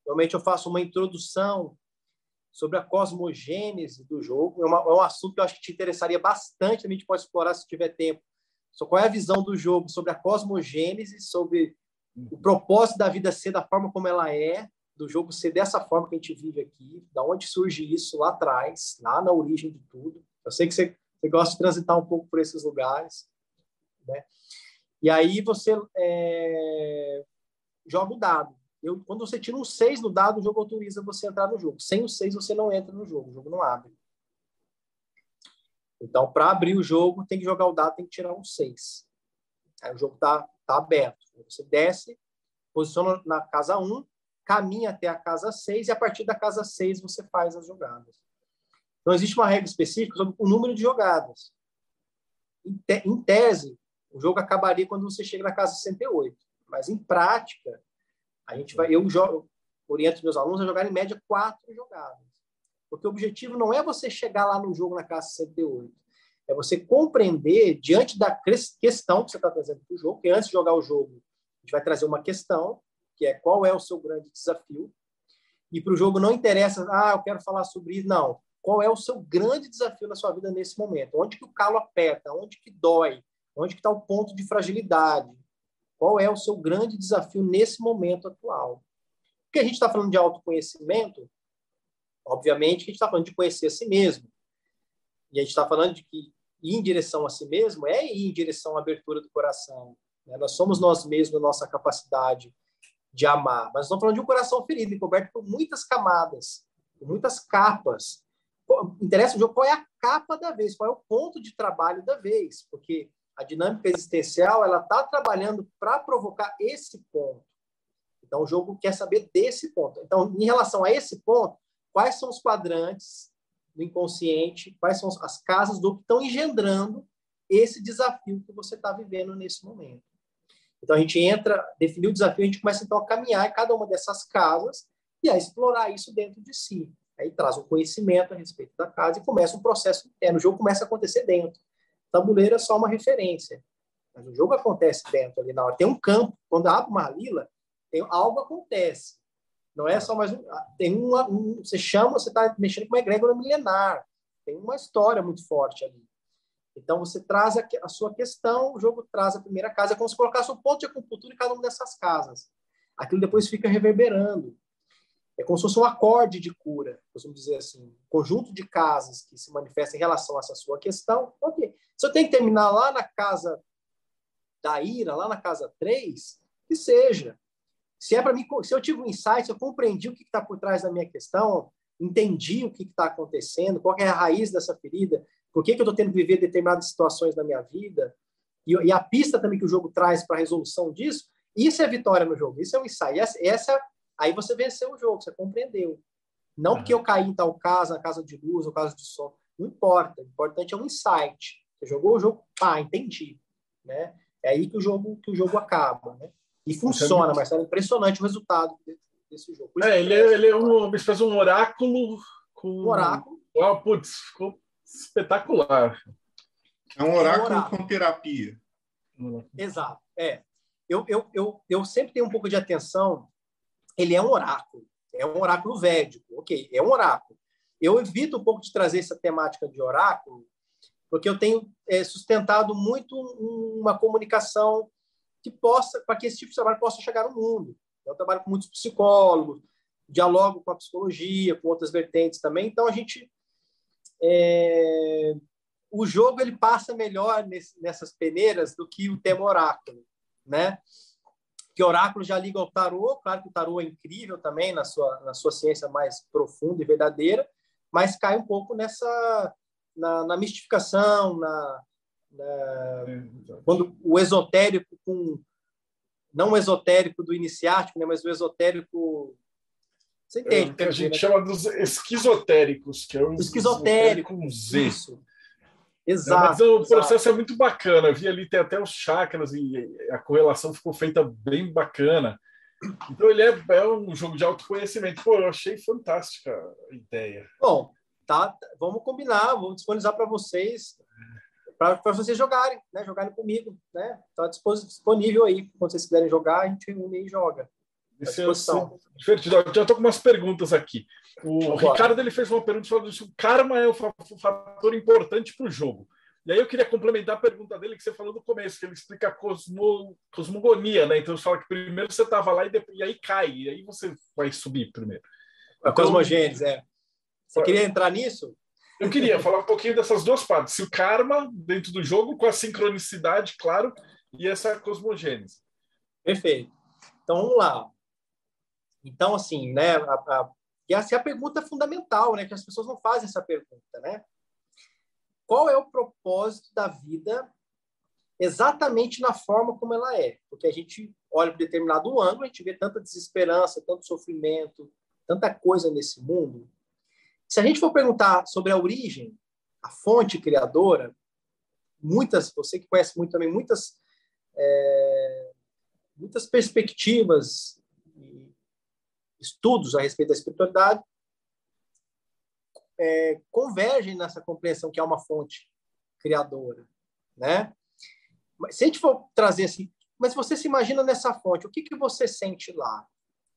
Normalmente eu faço uma introdução sobre a cosmogênese do jogo. É, uma, é, um assunto que eu acho que te interessaria bastante, a gente pode explorar se tiver tempo. So, qual é a visão do jogo sobre a cosmogênese, sobre o propósito da vida ser da forma como ela é, do jogo ser dessa forma que a gente vive aqui, da onde surge isso lá atrás, lá na origem de tudo. Eu sei que você, você gosta de transitar um pouco por esses lugares, né? E aí você é, joga o dado. Eu, quando você tira um 6 no dado, o jogo autoriza você a entrar no jogo. Sem o 6, você não entra no jogo, o jogo não abre. Então, para abrir o jogo, tem que jogar o dado, tem que tirar um 6. Aí o jogo está tá aberto. Você desce, posiciona na casa 1, caminha até a casa 6 e a partir da casa 6 você faz as jogadas. Não existe uma regra específica sobre o número de jogadas. Em, te, em tese, o jogo acabaria quando você chega na casa 68. Mas em prática, a gente vai, eu jogo, oriento meus alunos a jogar em média quatro jogadas. Porque o objetivo não é você chegar lá no jogo na casa 68. É você compreender, diante da questão que você está trazendo para o jogo, que antes de jogar o jogo, a gente vai trazer uma questão, que é qual é o seu grande desafio. E para o jogo não interessa, ah, eu quero falar sobre isso. Não. Qual é o seu grande desafio na sua vida nesse momento? Onde que o calo aperta? Onde que dói? Onde que está o ponto de fragilidade? Qual é o seu grande desafio nesse momento atual? Porque a gente está falando de autoconhecimento, obviamente que a gente está falando de conhecer a si mesmo. E a gente está falando de que ir em direção a si mesmo é ir em direção à abertura do coração. Né? Nós somos nós mesmos, nossa capacidade de amar. Mas estamos falando de um coração ferido, encoberto por muitas camadas, por muitas capas. Interessa o jogo qual é a capa da vez, qual é o ponto de trabalho da vez, porque a dinâmica existencial ela está trabalhando para provocar esse ponto. Então, o jogo quer saber desse ponto. Então, em relação a esse ponto, quais são os quadrantes do inconsciente, quais são as casas do que estão engendrando esse desafio que você está vivendo nesse momento. Então, a gente entra, definiu o desafio, a gente começa então a caminhar em cada uma dessas casas e a explorar isso dentro de si. Aí traz um conhecimento a respeito da casa e começa um processo interno. O jogo começa a acontecer dentro tabuleiro é só uma referência. Mas o jogo acontece dentro ali na hora. Tem um campo. Quando abre uma lila, tem, algo acontece. Não é só mais um. Ah, tem uma. Um, você chama, você está mexendo com uma egrégora milenar. Tem uma história muito forte ali. Então, você traz a, sua questão, o jogo traz a primeira casa, é como se colocasse um ponto de acupuntura em cada uma dessas casas. Aquilo depois fica reverberando. É como se fosse um acorde de cura, vamos dizer assim. Um conjunto de casas que se manifesta em relação a essa sua questão. Ok. Se eu tenho que terminar lá na casa da ira, lá na casa 3, que seja. Se é para mim, se eu tive um insight, se eu compreendi o que está por trás da minha questão, entendi o que está acontecendo, qual é a raiz dessa ferida, por que, que eu estou tendo que viver determinadas situações na minha vida, e, e a pista também que o jogo traz para a resolução disso, isso é vitória no jogo, isso é um insight. Essa, essa, aí você venceu o jogo, você compreendeu. Não porque eu caí em tal casa, na casa de luz ou casa de som, não importa. O importante é um insight. Você jogou o jogo, pá, entendi. Né? É aí que o jogo, que o jogo acaba. Né? E funciona, mas é impressionante o resultado desse jogo. É, ele, é, ele é um, fez um oráculo com. Um oráculo. Oh, putz, ficou espetacular. É um oráculo, é um oráculo. com terapia. Exato. É. Eu, eu, eu, eu sempre tenho um pouco de atenção. Ele é um oráculo. É um oráculo védico. Ok, é um oráculo. Eu evito um pouco de trazer essa temática de oráculo, porque eu tenho é, sustentado muito uma comunicação que possa, para que esse tipo de trabalho possa chegar no mundo. Eu trabalho com muitos psicólogos, dialogo com a psicologia, com outras vertentes também. Então a gente é, o jogo ele passa melhor nesse, nessas peneiras do que o tema oráculo, né? Que oráculo já liga ao tarô, claro que o tarô é incrível também na sua na sua ciência mais profunda e verdadeira, mas cai um pouco nessa na, na mistificação, na, na quando o esotérico com não o esotérico do iniciático, né, mas o esotérico você entende? É, que a gente né? chama dos esquizotéricos, que é o esquizotérico com Z. Isso. Exato. mas o processo exato. é muito bacana. Eu vi ali, tem até os chakras e a correlação ficou feita bem bacana. Então ele é, é um jogo de autoconhecimento. Pô, eu achei fantástica a ideia. Bom, tá, vamos combinar, vamos disponibilizar para vocês, para vocês jogarem, né? Jogarem comigo, né? Está disponível aí. Quando vocês quiserem jogar, a gente une e joga. Disposição. Divertido. Já estou com umas perguntas aqui. O Ricardo ele fez uma pergunta falando que o karma é um fator importante para o jogo. E aí eu queria complementar a pergunta dele que você falou no começo, que ele explica a cosmo, cosmogonia, né? Então você fala que primeiro você estava lá e, depois, e aí cai, e aí você vai subir primeiro. A então, cosmogênese, é. Você queria entrar nisso? Eu queria falar um pouquinho dessas duas partes. Se o karma dentro do jogo, com a sincronicidade, claro, e essa cosmogênese. Perfeito. Então vamos lá. Então, assim, né, a, a, e essa é a pergunta fundamental, né, que as pessoas não fazem essa pergunta, né? Qual é o propósito da vida exatamente na forma como ela é? Porque a gente olha para determinado ângulo, a gente vê tanta desesperança, tanto sofrimento, tanta coisa nesse mundo. Se a gente for perguntar sobre a origem, a fonte criadora, muitas, você que conhece muito também, muitas, é, muitas perspectivas estudos a respeito da espiritualidade é, convergem nessa compreensão que é uma fonte criadora, né? Mas se a gente for trazer assim, mas você se imagina nessa fonte, o que que você sente lá?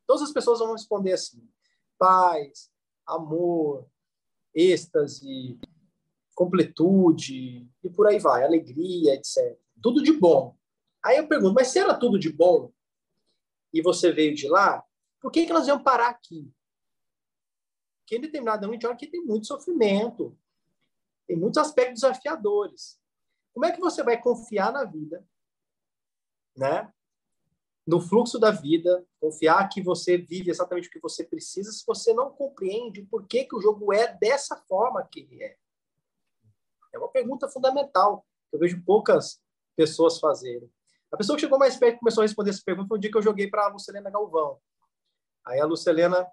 Todas as pessoas vão responder assim: paz, amor, êxtase, completude e por aí vai, alegria, etc. Tudo de bom. Aí eu pergunto, mas se era tudo de bom e você veio de lá, por que, que nós vamos parar aqui? Porque em determinado momento aqui tem muito sofrimento, tem muitos aspectos desafiadores. Como é que você vai confiar na vida, né? no fluxo da vida, confiar que você vive exatamente o que você precisa, se você não compreende por que, que o jogo é dessa forma que ele é? É uma pergunta fundamental que eu vejo poucas pessoas fazerem. A pessoa que chegou mais perto e começou a responder essa pergunta foi um dia que eu joguei para a Lucilena Galvão. Aí a Lucelena,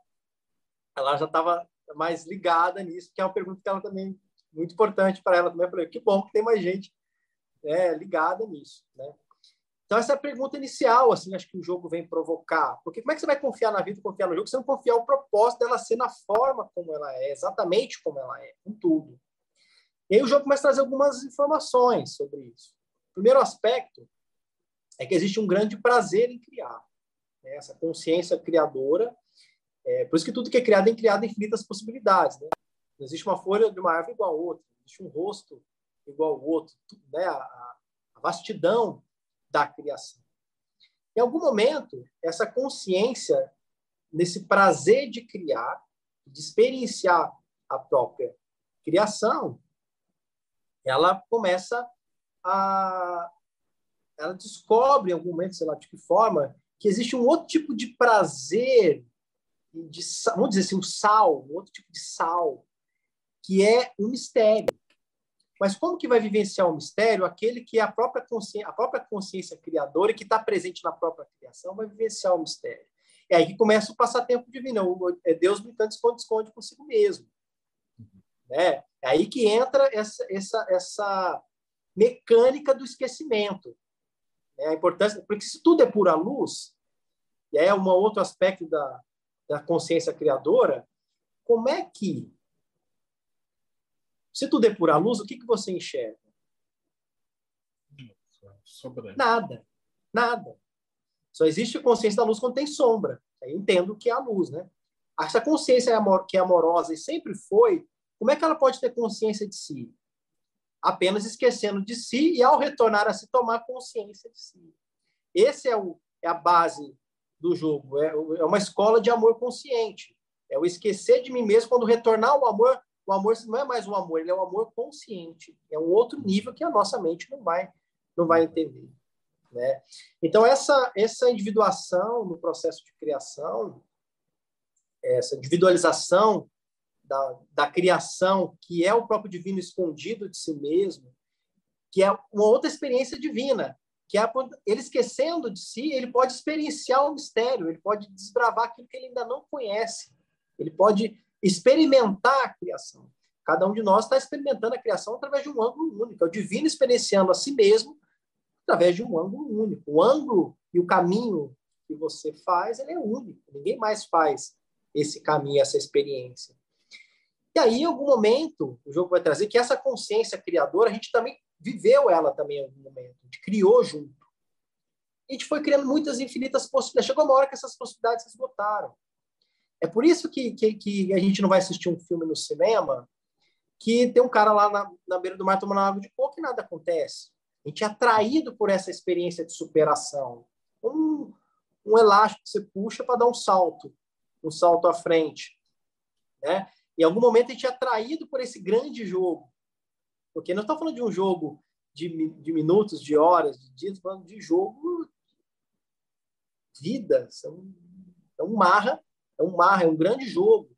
ela já estava mais ligada nisso, que é uma pergunta que ela também muito importante para ela também. Eu falei, que bom que tem mais gente né, ligada nisso, né? Então essa é a pergunta inicial, assim, acho que o jogo vem provocar. Porque como é que você vai confiar na vida confiar no jogo se não confiar o propósito dela ser na forma como ela é, exatamente como ela é, com tudo. E aí o jogo começa a trazer algumas informações sobre isso. O primeiro aspecto é que existe um grande prazer em criar né? essa consciência criadora. É, por isso que tudo que é criado é criado infinitas possibilidades. Né? Não existe uma folha de uma árvore igual a outra, existe um rosto igual ao outro, né? a, a vastidão da criação. Em algum momento, essa consciência, nesse prazer de criar, de experienciar a própria criação, ela começa a. Ela descobre em algum momento, sei lá de que forma, que existe um outro tipo de prazer, de, vamos dizer assim, um sal, um outro tipo de sal, que é um mistério. Mas como que vai vivenciar o mistério? Aquele que é a própria consciência, a própria consciência criadora, que está presente na própria criação, vai vivenciar o mistério. É aí que começa o passatempo divino. É Deus brincando esconde-esconde consigo mesmo. Né? É aí que entra essa, essa, essa mecânica do esquecimento. É a importância, porque se tudo é pura luz, e é um outro aspecto da, da consciência criadora, como é que se tu depurar a luz, o que, que você enxerga? Nada. Nada. Só existe consciência da luz quando tem sombra. Aí entendo que é a luz, né? Essa consciência que é amorosa e sempre foi, como é que ela pode ter consciência de si? Apenas esquecendo de si e, ao retornar a se tomar consciência de si. Esse é, o, é a base do jogo. É, é uma escola de amor consciente. É o esquecer de mim mesmo quando retornar ao amor o amor não é mais um amor, ele é um amor consciente. É um outro nível que a nossa mente não vai, não vai entender. Né? Então, essa, essa individuação no processo de criação, essa individualização da, da criação, que é o próprio divino escondido de si mesmo, que é uma outra experiência divina, que é ele esquecendo de si, ele pode experienciar o mistério, ele pode desbravar aquilo que ele ainda não conhece, ele pode experimentar a criação. Cada um de nós está experimentando a criação através de um ângulo único. É o divino experienciando a si mesmo através de um ângulo único. O ângulo e o caminho que você faz, ele é único. Ninguém mais faz esse caminho, essa experiência. E aí, em algum momento, o jogo vai trazer que essa consciência criadora, a gente também viveu ela também em algum momento. A gente criou junto. A gente foi criando muitas infinitas possibilidades. Chegou uma hora que essas possibilidades se esgotaram. É por isso que, que, que, a gente não vai assistir um filme no cinema que tem um cara lá na, na beira do mar tomando água de coco e nada acontece. A gente é atraído por essa experiência de superação. Um, um elástico que você puxa para dar um salto, um salto à frente. Né? Em algum momento a gente é atraído por esse grande jogo. Porque não estamos falando de um jogo de, de minutos, de horas, de dias, falando de jogo vida. São, é um marra é um mar, é um grande jogo.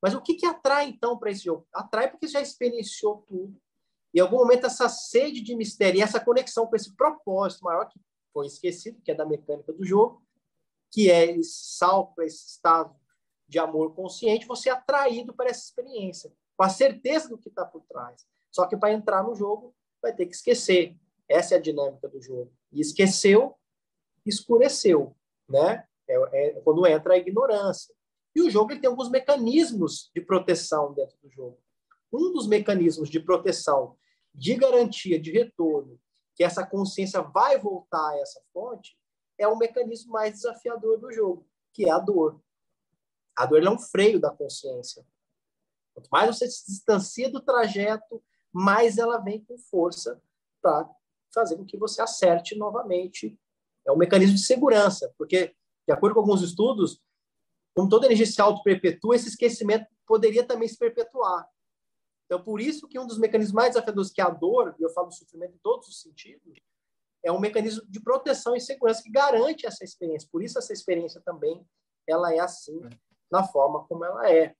Mas o que, que atrai, então, para esse jogo? Atrai porque já experienciou tudo. Em algum momento, essa sede de mistério e essa conexão com esse propósito maior que foi esquecido, que é da mecânica do jogo, que é esse salto para esse estado de amor consciente, você é atraído para essa experiência, com a certeza do que está por trás. Só que para entrar no jogo, vai ter que esquecer. Essa é a dinâmica do jogo. E esqueceu, escureceu, né? É, é quando entra a ignorância. E o jogo ele tem alguns mecanismos de proteção dentro do jogo. Um dos mecanismos de proteção, de garantia de retorno, que essa consciência vai voltar a essa fonte, é o mecanismo mais desafiador do jogo, que é a dor. A dor é um freio da consciência. Quanto mais você se distancia do trajeto, mais ela vem com força para fazer com que você acerte novamente. É um mecanismo de segurança, porque de acordo com alguns estudos, como toda energia se auto-perpetua, esse esquecimento poderia também se perpetuar. Então, por isso que um dos mecanismos mais desafiadores, que é a dor, e eu falo sofrimento em todos os sentidos, é um mecanismo de proteção e segurança que garante essa experiência. Por isso, essa experiência também ela é assim, na forma como ela é.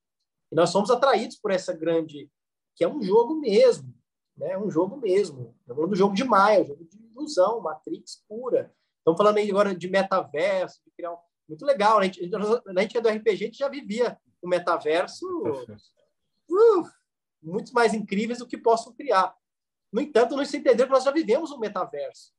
E nós somos atraídos por essa grande, que é um jogo mesmo, né? um jogo mesmo. Estamos falando do jogo de Maia, um jogo de ilusão, Matrix pura. Estamos falando aí agora de metaverso, de criar um... Muito legal, né? A gente, a gente é do RPG, a gente já vivia o metaverso uh, muito mais incríveis do que possam criar. No entanto, não se entender que nós já vivemos um metaverso.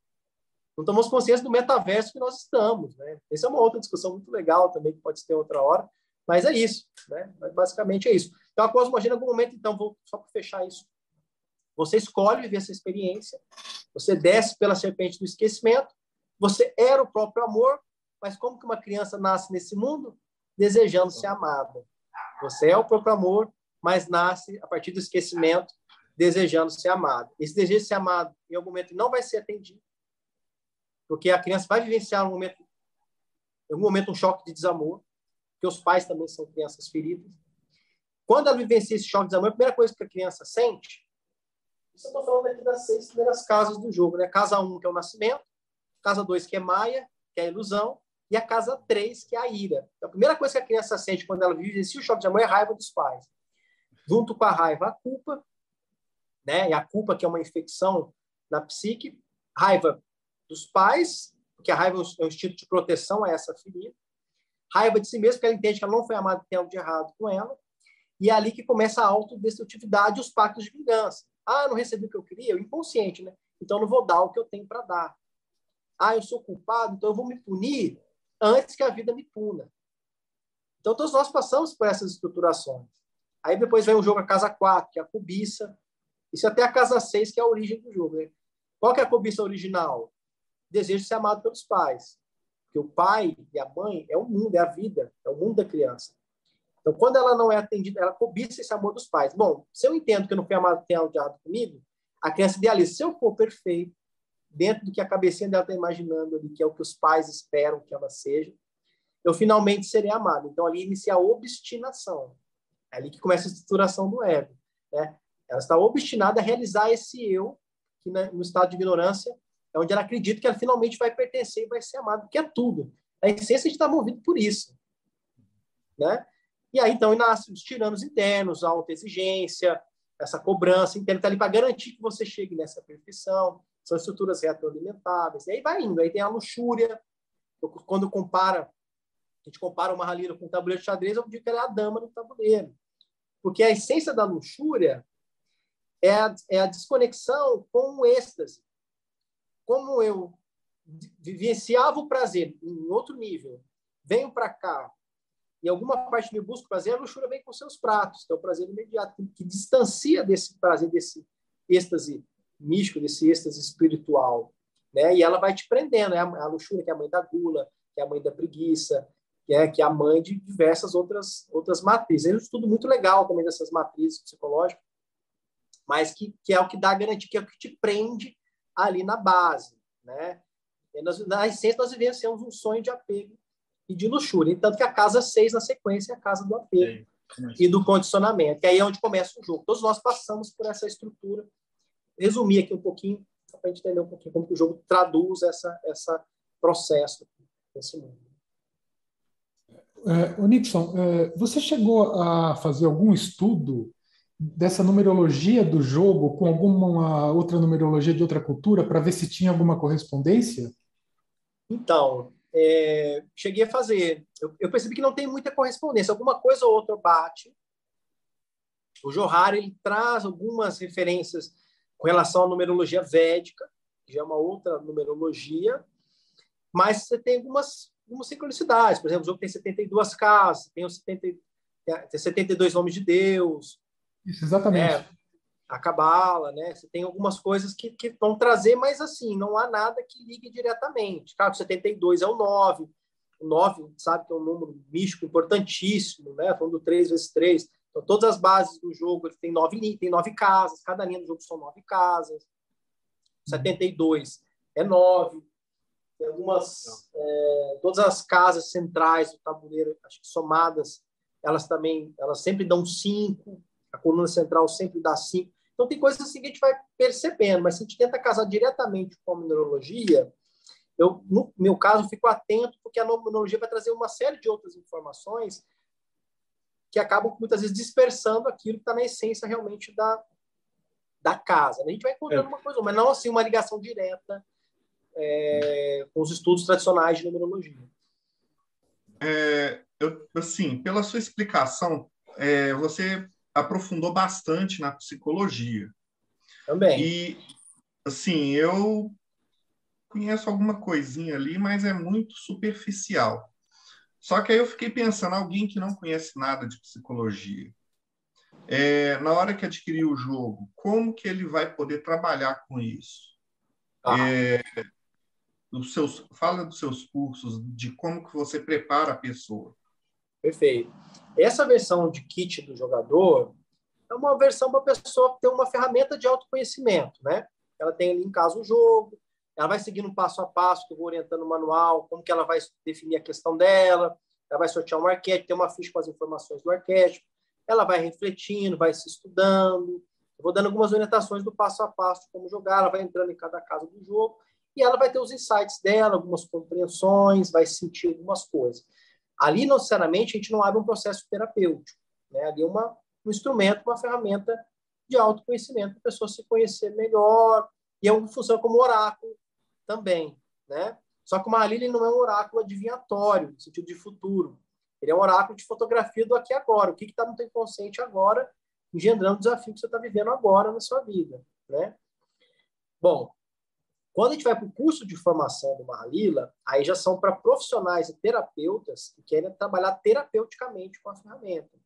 Não tomamos consciência do metaverso que nós estamos. Né? Essa é uma outra discussão muito legal também, que pode ter outra hora. Mas é isso. Né? Basicamente é isso. Então, a Cosmogênia, em algum momento, então, vou só para fechar isso. Você escolhe viver essa experiência, você desce pela serpente do esquecimento, você era o próprio amor, mas como que uma criança nasce nesse mundo? Desejando ser amada. Você é o próprio amor, mas nasce a partir do esquecimento, desejando ser amado. Esse desejo de ser amado, em algum momento, não vai ser atendido, porque a criança vai vivenciar um momento, em algum momento, um choque de desamor, porque os pais também são crianças feridas. Quando ela vivencia esse choque de desamor, a primeira coisa que a criança sente, isso eu estou falando aqui das seis primeiras casas do jogo, né? Casa 1, um, que é o nascimento, casa 2, que é Maia, que é a ilusão, e a casa 3, que é a ira. Então, a primeira coisa que a criança sente quando ela vivencia o choque de amor é a raiva dos pais. Junto com a raiva, a culpa, né? E a culpa que é uma infecção na psique, raiva dos pais, porque a raiva é um instinto de proteção a essa ferida, raiva de si mesma, porque ela entende que ela não foi amada, tem algo de errado com ela, e é ali que começa a autodestrutividade e os pactos de vingança. Ah, não recebi o que eu queria, o inconsciente, né? Então não vou dar o que eu tenho para dar. Ah, eu sou culpado, então eu vou me punir antes que a vida me puna. Então todos nós passamos por essas estruturações. Aí depois vem o jogo a casa 4, que é a cobiça, isso até a casa 6, que é a origem do jogo. Né? Qual que é a cobiça original? Desejo de ser amado pelos pais. Porque o pai e a mãe é o mundo, é a vida, é o mundo da criança. Então, quando ela não é atendida, ela cobiça esse amor dos pais. Bom, se eu entendo que eu não fui amado, de errado comigo, a criança idealiza. Se eu for perfeito, dentro do que a cabecinha dela está imaginando ali, que é o que os pais esperam que ela seja, eu finalmente serei amado. Então, ali inicia a obstinação. É ali que começa a estruturação do ego. Né? Ela está obstinada a realizar esse eu, que né, no estado de ignorância é onde ela acredita que ela finalmente vai pertencer e vai ser amada, que é tudo. A essência está movido por isso. Né? E aí, então, nascem os tiranos internos, a alta exigência, essa cobrança interna, está ali para garantir que você chegue nessa perfeição. São estruturas retroalimentadas. E aí vai indo. Aí tem a luxúria. Quando compara, a gente compara uma ralheira com um tabuleiro de xadrez, eu digo que ela é a dama no tabuleiro. Porque a essência da luxúria é a, é a desconexão com o êxtase. Como eu vivenciava o prazer em outro nível, venho para cá, e alguma parte me busca prazer, a luxúria vem com seus pratos, que é o prazer imediato, que, distancia desse prazer, desse êxtase místico, desse êxtase espiritual. Né? E ela vai te prendendo. É a, a luxúria, que é a mãe da gula, que é a mãe da preguiça, que é, que é a mãe de diversas outras, outras matrizes. É um estudo muito legal também dessas matrizes psicológicas, mas que, que é o que dá a garantia, que é o que te prende ali na base, né? Nós, na essência, nós vivenciamos um sonho de apego e de luxúria. Tanto que a casa 6, na sequência, é a casa do apego Sim. e do condicionamento, que aí é onde começa o jogo. Todos nós passamos por essa estrutura. Resumir aqui um pouquinho, para a gente entender um pouquinho como o jogo traduz essa, essa processo nesse mundo. É, o Nixon, é, você chegou a fazer algum estudo dessa numerologia do jogo com alguma outra numerologia de outra cultura para ver se tinha alguma correspondência? Então, é, cheguei a fazer. Eu, eu, percebi que não tem muita correspondência. Alguma coisa ou outra bate. O Johar ele traz algumas referências com relação à numerologia védica, que já é uma outra numerologia, mas você tem algumas, algumas sincronicidades. Por exemplo, o jogo tem 72 casas, tem, os 70, tem 72 nomes de Deus, isso, exatamente. É, a cabala, né? Você tem algumas coisas que, que vão trazer, mas assim, não há nada que ligue diretamente. Claro, 72 é o 9. O 9, sabe que é um número místico importantíssimo, né? Falando do 3 vezes 3. Então, todas as bases do jogo tem nove, tem nove casas, cada linha do jogo são nove casas. 72 é 9. Tem algumas. É, todas as casas centrais do tabuleiro, acho que somadas, elas também elas sempre dão 5 a coluna central sempre dá 5. Então, tem coisas assim que a gente vai percebendo, mas se a gente tenta casar diretamente com a mineralogia, eu, no meu caso, fico atento, porque a mineralogia vai trazer uma série de outras informações que acabam, muitas vezes, dispersando aquilo que está na essência realmente da, da casa. A gente vai encontrando é. uma coisa, mas não assim uma ligação direta é, com os estudos tradicionais de numerologia. É, eu, assim, pela sua explicação, é, você aprofundou bastante na psicologia. Também. E, assim, eu conheço alguma coisinha ali, mas é muito superficial. Só que aí eu fiquei pensando, alguém que não conhece nada de psicologia, é, na hora que adquirir o jogo, como que ele vai poder trabalhar com isso? Ah. É, os seus, fala dos seus cursos, de como que você prepara a pessoa. Perfeito. Essa versão de kit do jogador, é uma versão para a pessoa ter uma ferramenta de autoconhecimento, né? Ela tem ali em casa um jogo, ela vai seguindo passo a passo que eu vou orientando no manual, como que ela vai definir a questão dela, ela vai sortear um arquétipo, tem uma ficha com as informações do arquétipo, ela vai refletindo, vai se estudando, eu vou dando algumas orientações do passo a passo como jogar, ela vai entrando em cada casa do jogo e ela vai ter os insights dela, algumas compreensões, vai sentir algumas coisas. Ali, necessariamente, a gente não abre um processo terapêutico, né? Ali é uma, um instrumento, uma ferramenta de autoconhecimento, a pessoa se conhecer melhor, e é uma função como oráculo também, né? Só que o Marília não é um oráculo adivinhatório, no sentido de futuro. Ele é um oráculo de fotografia do aqui e agora. O que está no teu inconsciente agora, engendrando o desafio que você está vivendo agora na sua vida, né? Bom, quando a gente vai para o curso de formação do Mahalila, aí já são para profissionais e terapeutas que querem trabalhar terapeuticamente com a ferramenta.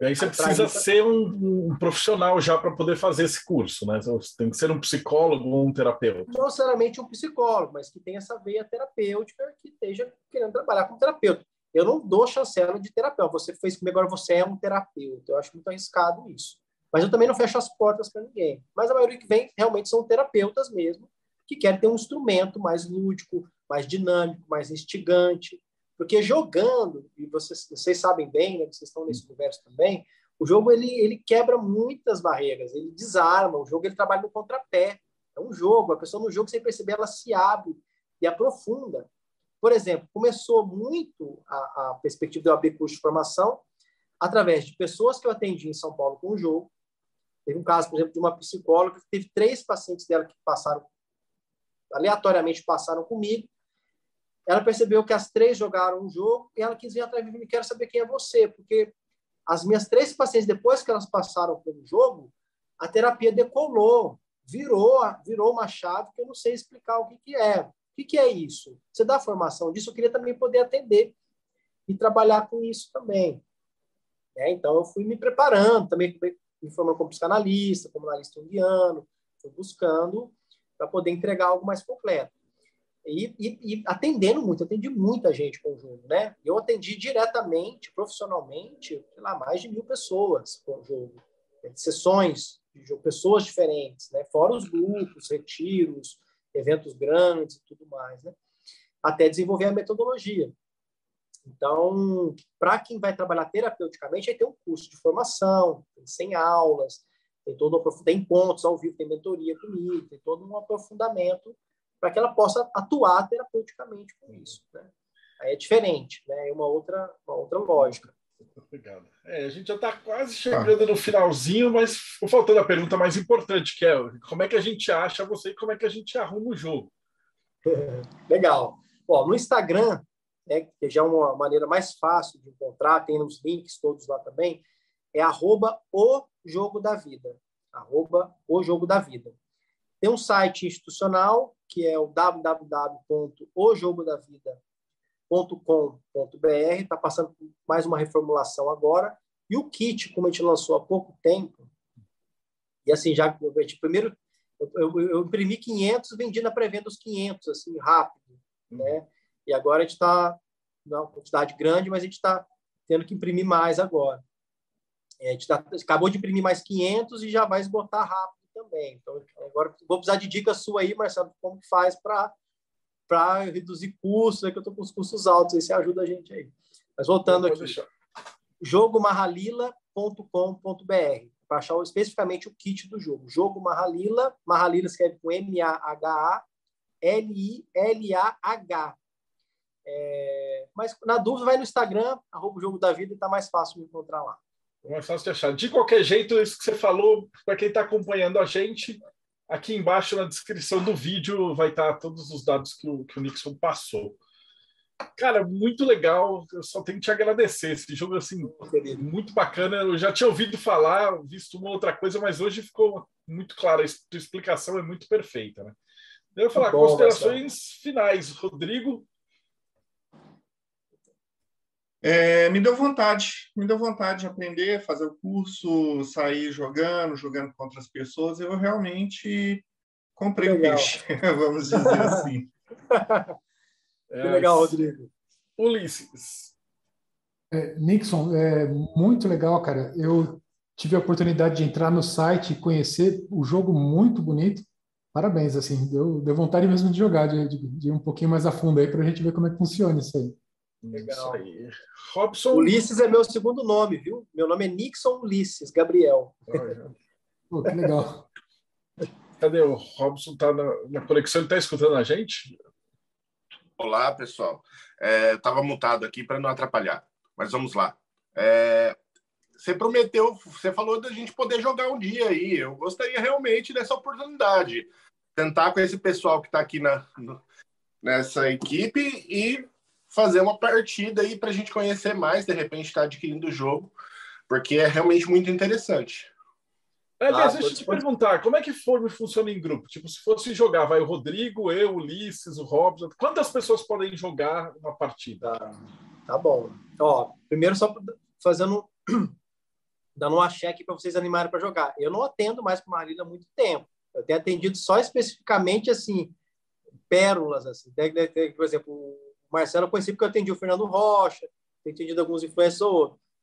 E aí você precisa ser um, um, profissional já para poder fazer esse curso, né? Você tem que ser um psicólogo ou um terapeuta. Não necessariamente um psicólogo, mas que tenha essa veia terapêutica, que esteja querendo trabalhar como terapeuta. Eu não dou chancela de terapeuta. Você fez comigo, agora você é um terapeuta. Eu acho muito arriscado isso. Mas eu também não fecho as portas para ninguém. Mas a maioria que vem realmente são terapeutas mesmo, que querem ter um instrumento mais lúdico, mais dinâmico, mais instigante. Porque jogando, e vocês, vocês sabem bem, né, vocês estão nesse universo também, o jogo ele, ele quebra muitas barreiras, ele desarma, o jogo ele trabalha no contrapé. É um jogo, a pessoa no jogo, sem perceber, ela se abre e aprofunda. Por exemplo, começou muito a, a perspectiva do AB curso de formação através de pessoas que eu atendi em São Paulo com o jogo. Teve um caso, por exemplo, de uma psicóloga que teve três pacientes dela que passaram aleatoriamente passaram comigo. Ela percebeu que as três jogaram um jogo e ela quis vir atrás de mim, quero saber quem é você, porque as minhas três pacientes, depois que elas passaram pelo jogo, a terapia decolou, virou, virou uma chave que eu não sei explicar o que, que é. O que, que é isso? Você dá formação disso? Eu queria também poder atender e trabalhar com isso também. É, então, eu fui me preparando, também me formando como psicanalista, como analista junguiano, fui buscando para poder entregar algo mais completo. E, e, e, atendendo muito, atendi muita gente com o jogo, né? Eu atendi diretamente, profissionalmente, sei lá, mais de mil pessoas com o jogo, né? sessões de jogo, pessoas diferentes, né? Fora os grupos, retiros, eventos grandes e tudo mais, né? Até desenvolver a metodologia. Então, para quem vai trabalhar terapeuticamente, aí tem um curso de formação, tem 100 aulas, tem todo um, tem pontos ao vivo, tem mentoria comigo, tem todo um aprofundamento para que ela possa atuar terapeuticamente com isso. Né? Aí é diferente, né? é uma outra, uma outra lógica. Obrigado. É, a gente já está quase chegando no finalzinho, mas ficou faltando a pergunta mais importante, que é como é que a gente acha você e como é que a gente arruma o jogo? Legal. Bom, no Instagram, né, que já é uma maneira mais fácil de encontrar, tem os links todos lá também, é arroba o jogo da vida. Arroba o jogo da vida. Tem um site institucional, que é o www.ojogodavida.com.br, está passando por mais uma reformulação agora. E o kit, como a gente lançou há pouco tempo, e assim, já primeiro eu, eu, eu imprimi 500, vendi na pré-venda os 500, assim, rápido, né? E agora a gente está numa quantidade grande, mas a gente está tendo que imprimir mais agora. É, a gente tá, acabou de imprimir mais 500 e já vai esgotar rápido também. Então, agora vou precisar de dicas sua aí, Marcelo, como que faz para para reduzir custos, é que eu estou com os custos altos, aí você ajuda a gente aí. Mas voltando aqui, jogomarralila.com.br para achar especificamente o kit do jogo. Jogo Marralila, Marralila escreve com M-A-H-A-L-I-L-A-H. É, mas na dúvida, vai no Instagram, arroba o Jogo da Vida, e está mais fácil de encontrar lá. É mais fácil de achar. De qualquer jeito, isso que você falou, para quem está acompanhando a gente, aqui embaixo na descrição do vídeo vai estar tá todos os dados que o, que o Nixon passou. Cara, muito legal. Eu só tenho que te agradecer. Esse jogo, assim, muito bacana. Eu já tinha ouvido falar, visto uma outra coisa, mas hoje ficou muito claro. A tua explicação é muito perfeita, né? Eu vou falar, bom, considerações Marcelo. finais. Rodrigo, é, me deu vontade, me deu vontade de aprender, fazer o curso, sair jogando, jogando com outras pessoas. Eu realmente comprei o peixe, vamos dizer assim. que legal, Rodrigo. Ulisses. É, Nixon, é muito legal, cara. Eu tive a oportunidade de entrar no site e conhecer o jogo muito bonito. Parabéns, assim, deu, deu vontade mesmo de jogar, de, de, de ir um pouquinho mais a fundo aí para a gente ver como é que funciona isso aí. Legal. Isso aí. Robson. Ulisses é meu segundo nome, viu? Meu nome é Nixon Ulisses Gabriel. Pô, que legal. Cadê o Robson? Tá na, na conexão, ele está escutando a gente? Olá, pessoal. É, Estava mutado aqui para não atrapalhar, mas vamos lá. É, você prometeu, você falou da gente poder jogar um dia aí. Eu gostaria realmente dessa oportunidade. Tentar com esse pessoal que está aqui na, nessa equipe e fazer uma partida aí para a gente conhecer mais, de repente estar tá adquirindo o jogo, porque é realmente muito interessante. É, ah, deixa eu te perguntar, como é que forma funciona em grupo? Tipo, se fosse jogar, vai o Rodrigo, eu, o Ulisses, o Robson, quantas pessoas podem jogar uma partida? Tá, tá bom. Ó, primeiro só fazendo dando uma cheque para vocês animarem para jogar. Eu não atendo mais para Marília há muito tempo. Eu tenho atendido só especificamente assim pérolas assim. Por exemplo, Marcelo eu conheci porque eu atendi o Fernando Rocha, tenho atendido alguns influencers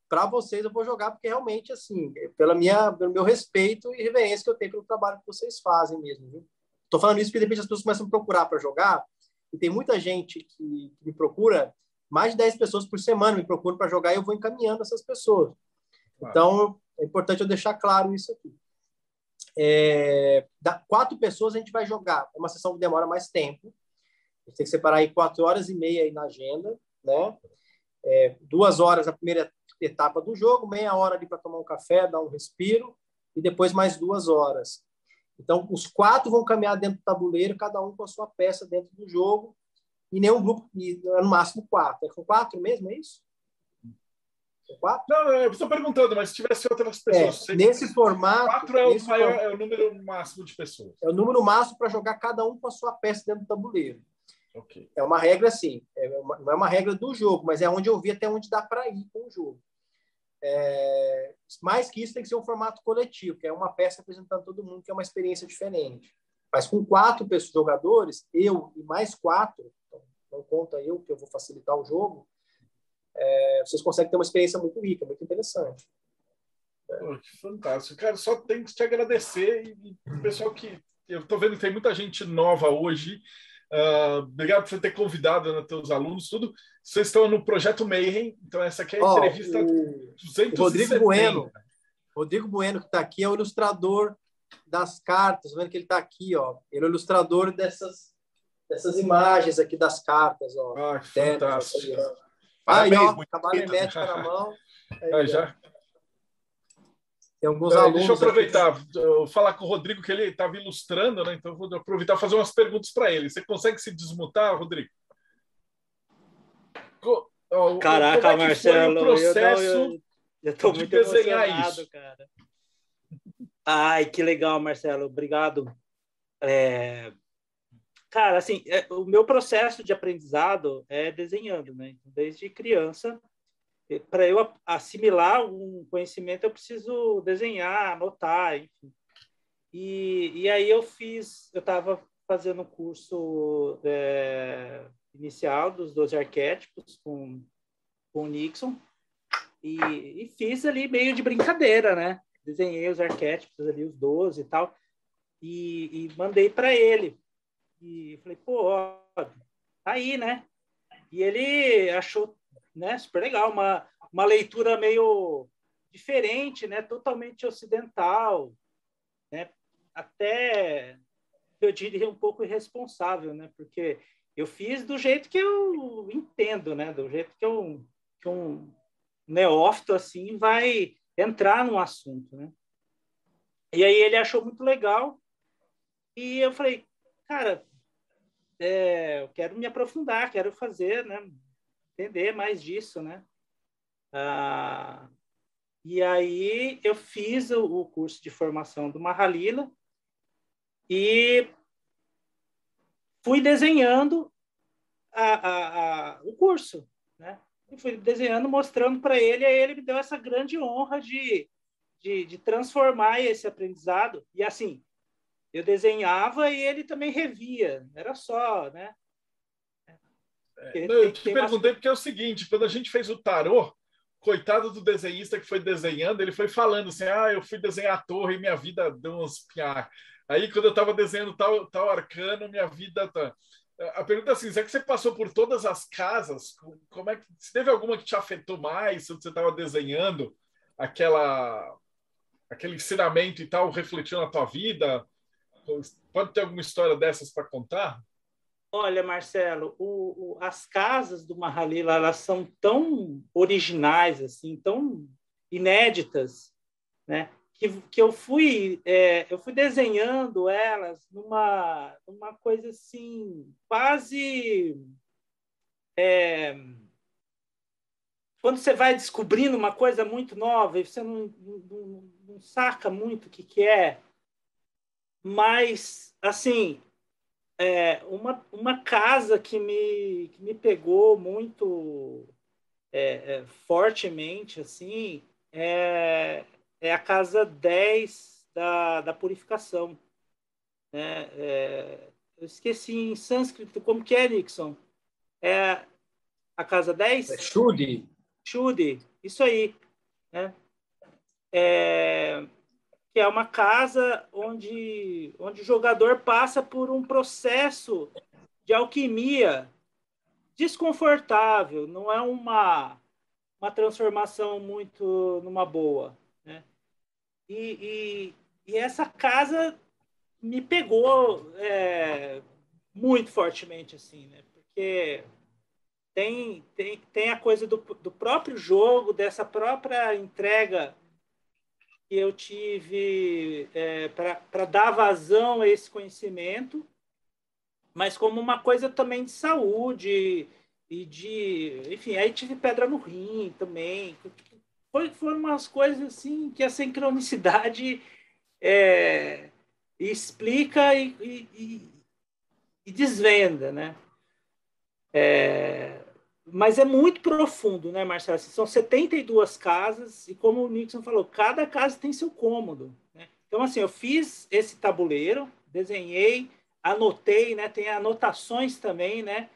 para vocês eu vou jogar porque realmente assim, pela minha, pelo meu respeito e reverência que eu tenho pelo trabalho que vocês fazem mesmo. Viu? Tô falando isso porque de repente as pessoas começam a me procurar para jogar e tem muita gente que, que, me procura, mais de 10 pessoas por semana me procuram para jogar e eu vou encaminhando essas pessoas. Claro. Então, é importante eu deixar claro isso aqui. É, da, quatro pessoas a gente vai jogar. É uma sessão que demora mais tempo. A gente tem que separar aí quatro horas e meia aí na agenda, né? É, duas horas a primeira etapa do jogo, meia hora ali para tomar um café, dar um respiro, e depois mais duas horas. Então, os quatro vão caminhar dentro do tabuleiro, cada um com a sua peça dentro do jogo, e nenhum grupo, e é no máximo quatro. É com quatro mesmo, é isso? É quatro? Não, eu estou perguntando, mas se tivesse outras pessoas. É, nesse formato. Quatro é o, maior, é o número máximo de pessoas. É o número máximo para jogar cada um com a sua peça dentro do tabuleiro. Okay. É uma regra assim, é uma, não é uma regra do jogo, mas é onde eu vi até onde dá para ir com o jogo. É, mais que isso, tem que ser um formato coletivo, que é uma peça apresentando todo mundo, que é uma experiência diferente. Mas com quatro pessoas, jogadores, eu e mais quatro, então não conta eu, que eu vou facilitar o jogo, é, vocês conseguem ter uma experiência muito rica, muito interessante. Pô, que fantástico. Cara, só tenho que te agradecer. E, e o pessoal que. Eu estou vendo que tem muita gente nova hoje Uh, obrigado por ter convidado né, teus alunos, tudo. Vocês estão no Projeto Mayhem, então essa aqui é a oh, entrevista o, 270. Rodrigo Bueno, Rodrigo Bueno, que está aqui, é o ilustrador das cartas, vendo que ele está aqui, ó. Ele é o ilustrador dessas, dessas imagens aqui das cartas, ó. Ah, que fantástico. Aí, ó, trabalho hermético na mão. Aí, já. Tem alguns alunos. Deixa eu aproveitar, eu falar com o Rodrigo, que ele estava ilustrando, né? Então, vou aproveitar e fazer umas perguntas para ele. Você consegue se desmutar, Rodrigo? Caraca, é Marcelo, processo eu, eu, eu muito desenhar isso. cara. Ai, que legal, Marcelo. Obrigado. É... Cara, assim, é, o meu processo de aprendizado é desenhando, né? Desde criança, para eu assimilar um conhecimento, eu preciso desenhar, anotar, enfim. E, e aí eu fiz, eu estava fazendo o curso é, inicial dos 12 arquétipos com, com o Nixon e, e, fiz ali meio de brincadeira, né? Desenhei os arquétipos ali, os 12 e tal, e, e mandei para ele. E falei, pô, ó, tá aí, né? E ele achou né? Super legal, uma, uma leitura meio diferente, né? Totalmente ocidental, né? Até eu diria um pouco irresponsável, né? Porque eu fiz do jeito que eu entendo, né? Do jeito que, eu, que um neófito assim vai entrar no assunto, né? E aí ele achou muito legal e eu falei, cara, é, eu quero me aprofundar, quero fazer, né? Entender mais disso, né? Ah, e aí eu fiz o, o, curso de formação do Mahalila e fui desenhando a, a, a, o curso, né? E fui desenhando, mostrando para ele, e ele me deu essa grande honra de, de, de transformar esse aprendizado. E assim, eu desenhava e ele também revia, era só, né? É, não, eu te perguntei porque é o seguinte: quando a gente fez o tarô, coitado do desenhista que foi desenhando, ele foi falando assim: ah, eu fui desenhar a torre e minha vida deu uns piar. Aí, quando eu estava desenhando tal, tal arcano, minha vida tá. A pergunta é assim: será que você passou por todas as casas? Como é que se teve alguma que te afetou mais quando você estava desenhando aquela aquele ensinamento e tal refletiu na tua vida? Pode ter alguma história dessas para contar? Olha, Marcelo, o, o, as casas do Mahalila elas são tão originais, assim, tão inéditas, né? Que, que eu fui é, eu fui desenhando elas numa numa coisa assim quase é, quando você vai descobrindo uma coisa muito nova e você não, não, não saca muito o que, que é, mas assim é, uma, uma casa que me, que me pegou muito é, é, fortemente, assim, é, é a casa 10 da, da purificação. Né? É, eu esqueci em sânscrito como que é, Nixon? É a casa 10? É Shudi. Shudi, isso aí. Né? É, que é uma casa onde, onde o jogador passa por um processo de alquimia desconfortável, não é uma, uma transformação muito numa boa. Né? E, e, e essa casa me pegou é, muito fortemente, assim, né? porque tem, tem, tem a coisa do, do próprio jogo, dessa própria entrega eu tive é, para dar vazão a esse conhecimento, mas como uma coisa também de saúde e de, enfim, aí tive pedra no rim também. Foi, foram umas coisas assim que a sincronicidade é, explica e, e, e, desvenda, né? É, mas é muito profundo, né, Marcelo? Assim, são 72 casas e como o Nixon falou, cada casa tem seu cômodo. Né? Então, assim, eu fiz esse tabuleiro, desenhei, anotei, né? Tem anotações também, né?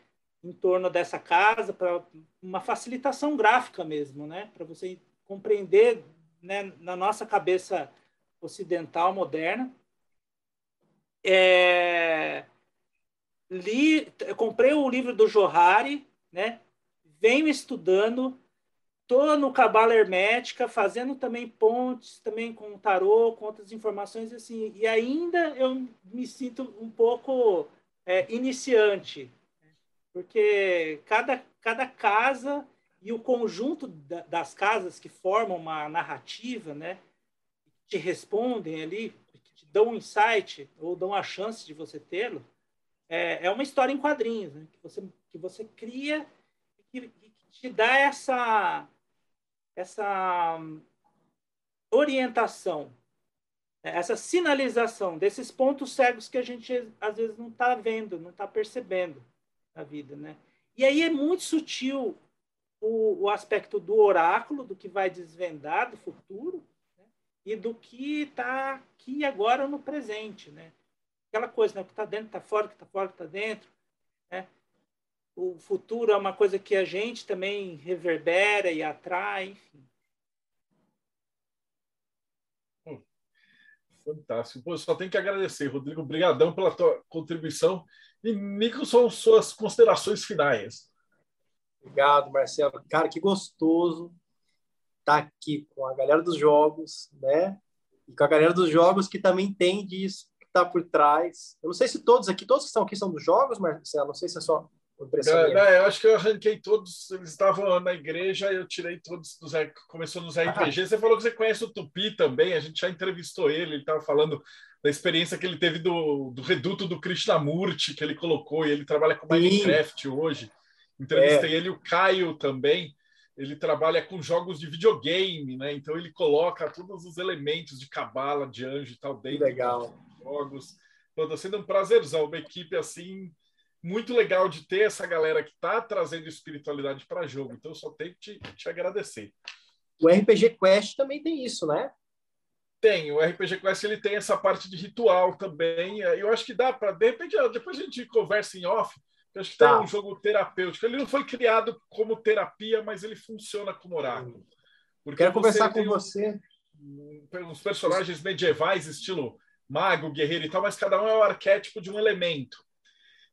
Em torno dessa casa para uma facilitação gráfica mesmo, né? Para você compreender, né? Na nossa cabeça ocidental moderna. É... Li, comprei o livro do Johari, né? Venho estudando, estou no cabala hermética, fazendo também pontes, também com tarô, com outras informações assim, e ainda eu me sinto um pouco é, iniciante, porque cada, cada casa e o conjunto da, das casas que formam uma narrativa, né, te respondem ali, que te dão um insight ou dão a chance de você tê-lo, é, é uma história em quadrinhos, né, que, você, que você cria que, que te dá essa, essa orientação, né, essa sinalização desses pontos cegos que a gente às vezes não está vendo, não está percebendo na vida, né? E aí é muito sutil o, o, aspecto do oráculo, do que vai desvendar do futuro, né? e do que está aqui agora no presente, né? Aquela coisa, né? O que está dentro está fora, o que está fora está dentro? O futuro é uma coisa que a gente também reverbera e atrai, enfim. Hum, fantástico. Pô, só tenho que agradecer, Rodrigo. Obrigadão pela tua contribuição. E, Nicholson, suas considerações finais. Obrigado, Marcelo. Cara, que gostoso estar tá aqui com a galera dos jogos, né? E com a galera dos jogos que também entende isso que está por trás. Eu não sei se todos aqui, todos que estão aqui são dos jogos, Marcelo. Não sei se é só é, eu acho que eu arranquei todos, eles estavam na igreja, eu tirei todos dos. Começou nos RPG. Ah. Você falou que você conhece o Tupi também, a gente já entrevistou ele, ele estava falando da experiência que ele teve do, do reduto do Krishnamurti, que ele colocou, e ele trabalha com Minecraft Sim. hoje. Entrevistei é. ele, o Caio também. Ele trabalha com jogos de videogame, né? Então ele coloca todos os elementos de cabala, de anjo e tal dentro Legal. dos jogos. Então, está sendo um prazerzão, uma equipe assim muito legal de ter essa galera que está trazendo espiritualidade para jogo. Então, eu só tenho que te, te, agradecer. O RPG Quest também tem isso, né? Tem. O RPG Quest ele tem essa parte de ritual também. Eu acho que dá para, de repente, depois a gente conversa em off, Eu acho que tá. tem um jogo terapêutico. Ele não foi criado como terapia, mas ele funciona como oráculo. Porque Quero conversar com você. Uns personagens medievais, estilo mago, guerreiro e tal, mas cada um é o arquétipo de um elemento.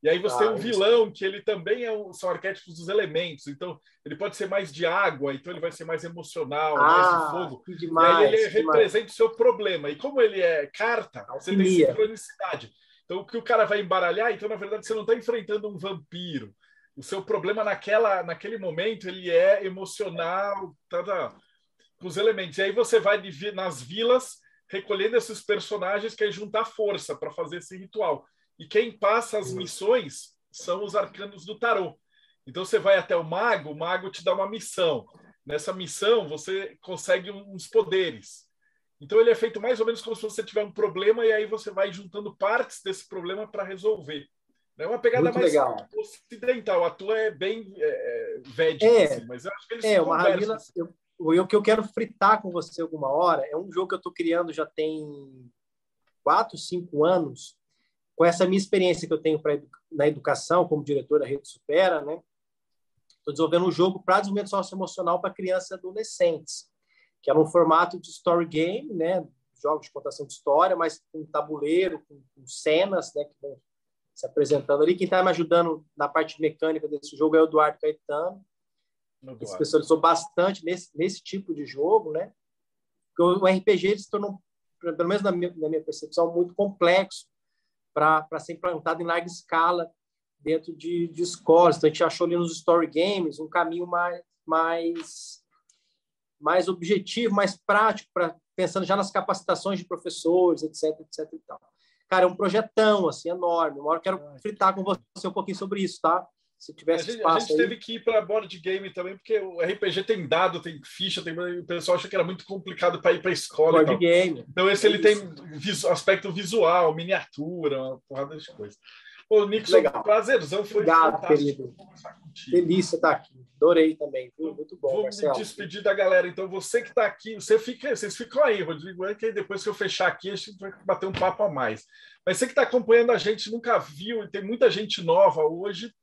E aí você ah, tem um vilão que ele também é um, são arquétipos dos elementos. Então ele pode ser mais de água, então ele vai ser mais emocional, ah, mais de fogo. Demais, e aí ele representa o seu problema. E como ele é carta, você tem sincronicidade. Então o que o cara vai embaralhar, então na verdade você não está enfrentando um vampiro. O seu problema naquela, naquele momento ele é emocional, tá, tá, com os elementos. E aí você vai nas vilas recolhendo esses personagens que é juntar força para fazer esse ritual. E quem passa as missões são os arcanos do tarô. Então você vai até o mago, o mago te dá uma missão. Nessa missão você consegue uns poderes. Então ele é feito mais ou menos como se você tiver um problema e aí você vai juntando partes desse problema para resolver. É uma pegada Muito mais legal. ocidental. A tua é bem é, é védica, é, assim, mas eu acho que eles é, uma Ravila, eu, o que eu quero fritar com você alguma hora é um jogo que eu estou criando já tem quatro, cinco anos, com essa minha experiência que eu tenho pra, na educação como diretor da Rede Supera, né? Estou desenvolvendo um jogo para desenvolvimento socioemocional para crianças e adolescentes, que é um formato de story game, né? Jogos de contação de história, mas com tabuleiro, com, com cenas, né? Que vão se apresentando ali. Quem está me ajudando na parte mecânica desse jogo é o Eduardo Caetano que se especializou bastante nesse, nesse tipo de jogo, né? Porque o RPG ele se tornou, pelo menos na minha, na minha percepção, muito complexo para ser implantado em larga escala dentro de, de escolas. Então, a gente achou ali nos story games um caminho mais, mais, mais objetivo, mais prático, para pensando já nas capacitações de professores, etc, etc e tal. Cara, é um projetão, assim, enorme. Uma hora eu quero fritar com você um pouquinho sobre isso, tá? Se tivesse a gente, espaço. A gente aí... teve que ir para board game também, porque o RPG tem dado, tem ficha, tem... o pessoal acha que era muito complicado para ir para a escola. Board game. Então, esse é ele isso. tem visu... aspecto visual, miniatura, uma porrada de coisas. Ô, Nixon, Legal. prazerzão. Foi Obrigado, querido. Delícia estar aqui. Adorei também. Muito bom, Vou Marcelo. me despedir da galera. Então, você que está aqui, você fica, vocês ficam aí, Rodrigo, é que depois que eu fechar aqui, a gente vai bater um papo a mais. Mas você que está acompanhando a gente, nunca viu, e tem muita gente nova hoje,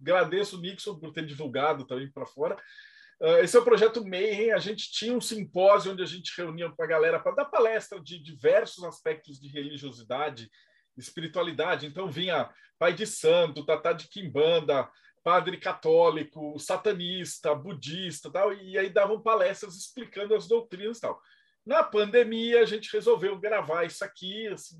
agradeço o Nixon por ter divulgado também para fora. Uh, esse é o projeto Mayhem. A gente tinha um simpósio onde a gente reunia com a galera para dar palestra de diversos aspectos de religiosidade, espiritualidade. Então vinha pai de santo, tatá de quimbanda, padre católico, satanista, budista, tal, e aí davam palestras explicando as doutrinas, tal. Na pandemia a gente resolveu gravar isso aqui, assim,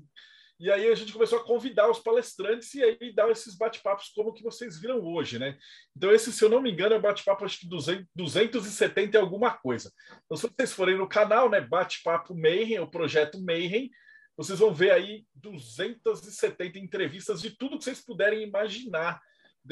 e aí a gente começou a convidar os palestrantes e aí dar esses bate-papos como que vocês viram hoje, né? Então esse, se eu não me engano, é bate-papo acho que 200, 270 e alguma coisa. Então se vocês forem no canal, né, bate-papo Mayhem, o projeto Mayhem, vocês vão ver aí 270 entrevistas de tudo que vocês puderem imaginar.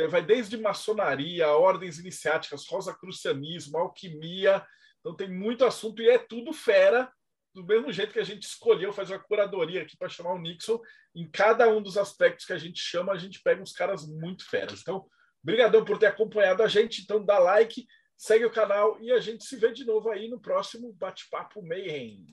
Vai desde maçonaria, ordens iniciáticas, rosacrucianismo, alquimia. Então tem muito assunto e é tudo fera do mesmo jeito que a gente escolheu fazer uma curadoria aqui para chamar o Nixon, em cada um dos aspectos que a gente chama, a gente pega uns caras muito feras. Então, obrigadão por ter acompanhado a gente. Então, dá like, segue o canal e a gente se vê de novo aí no próximo Bate-Papo Mayhem.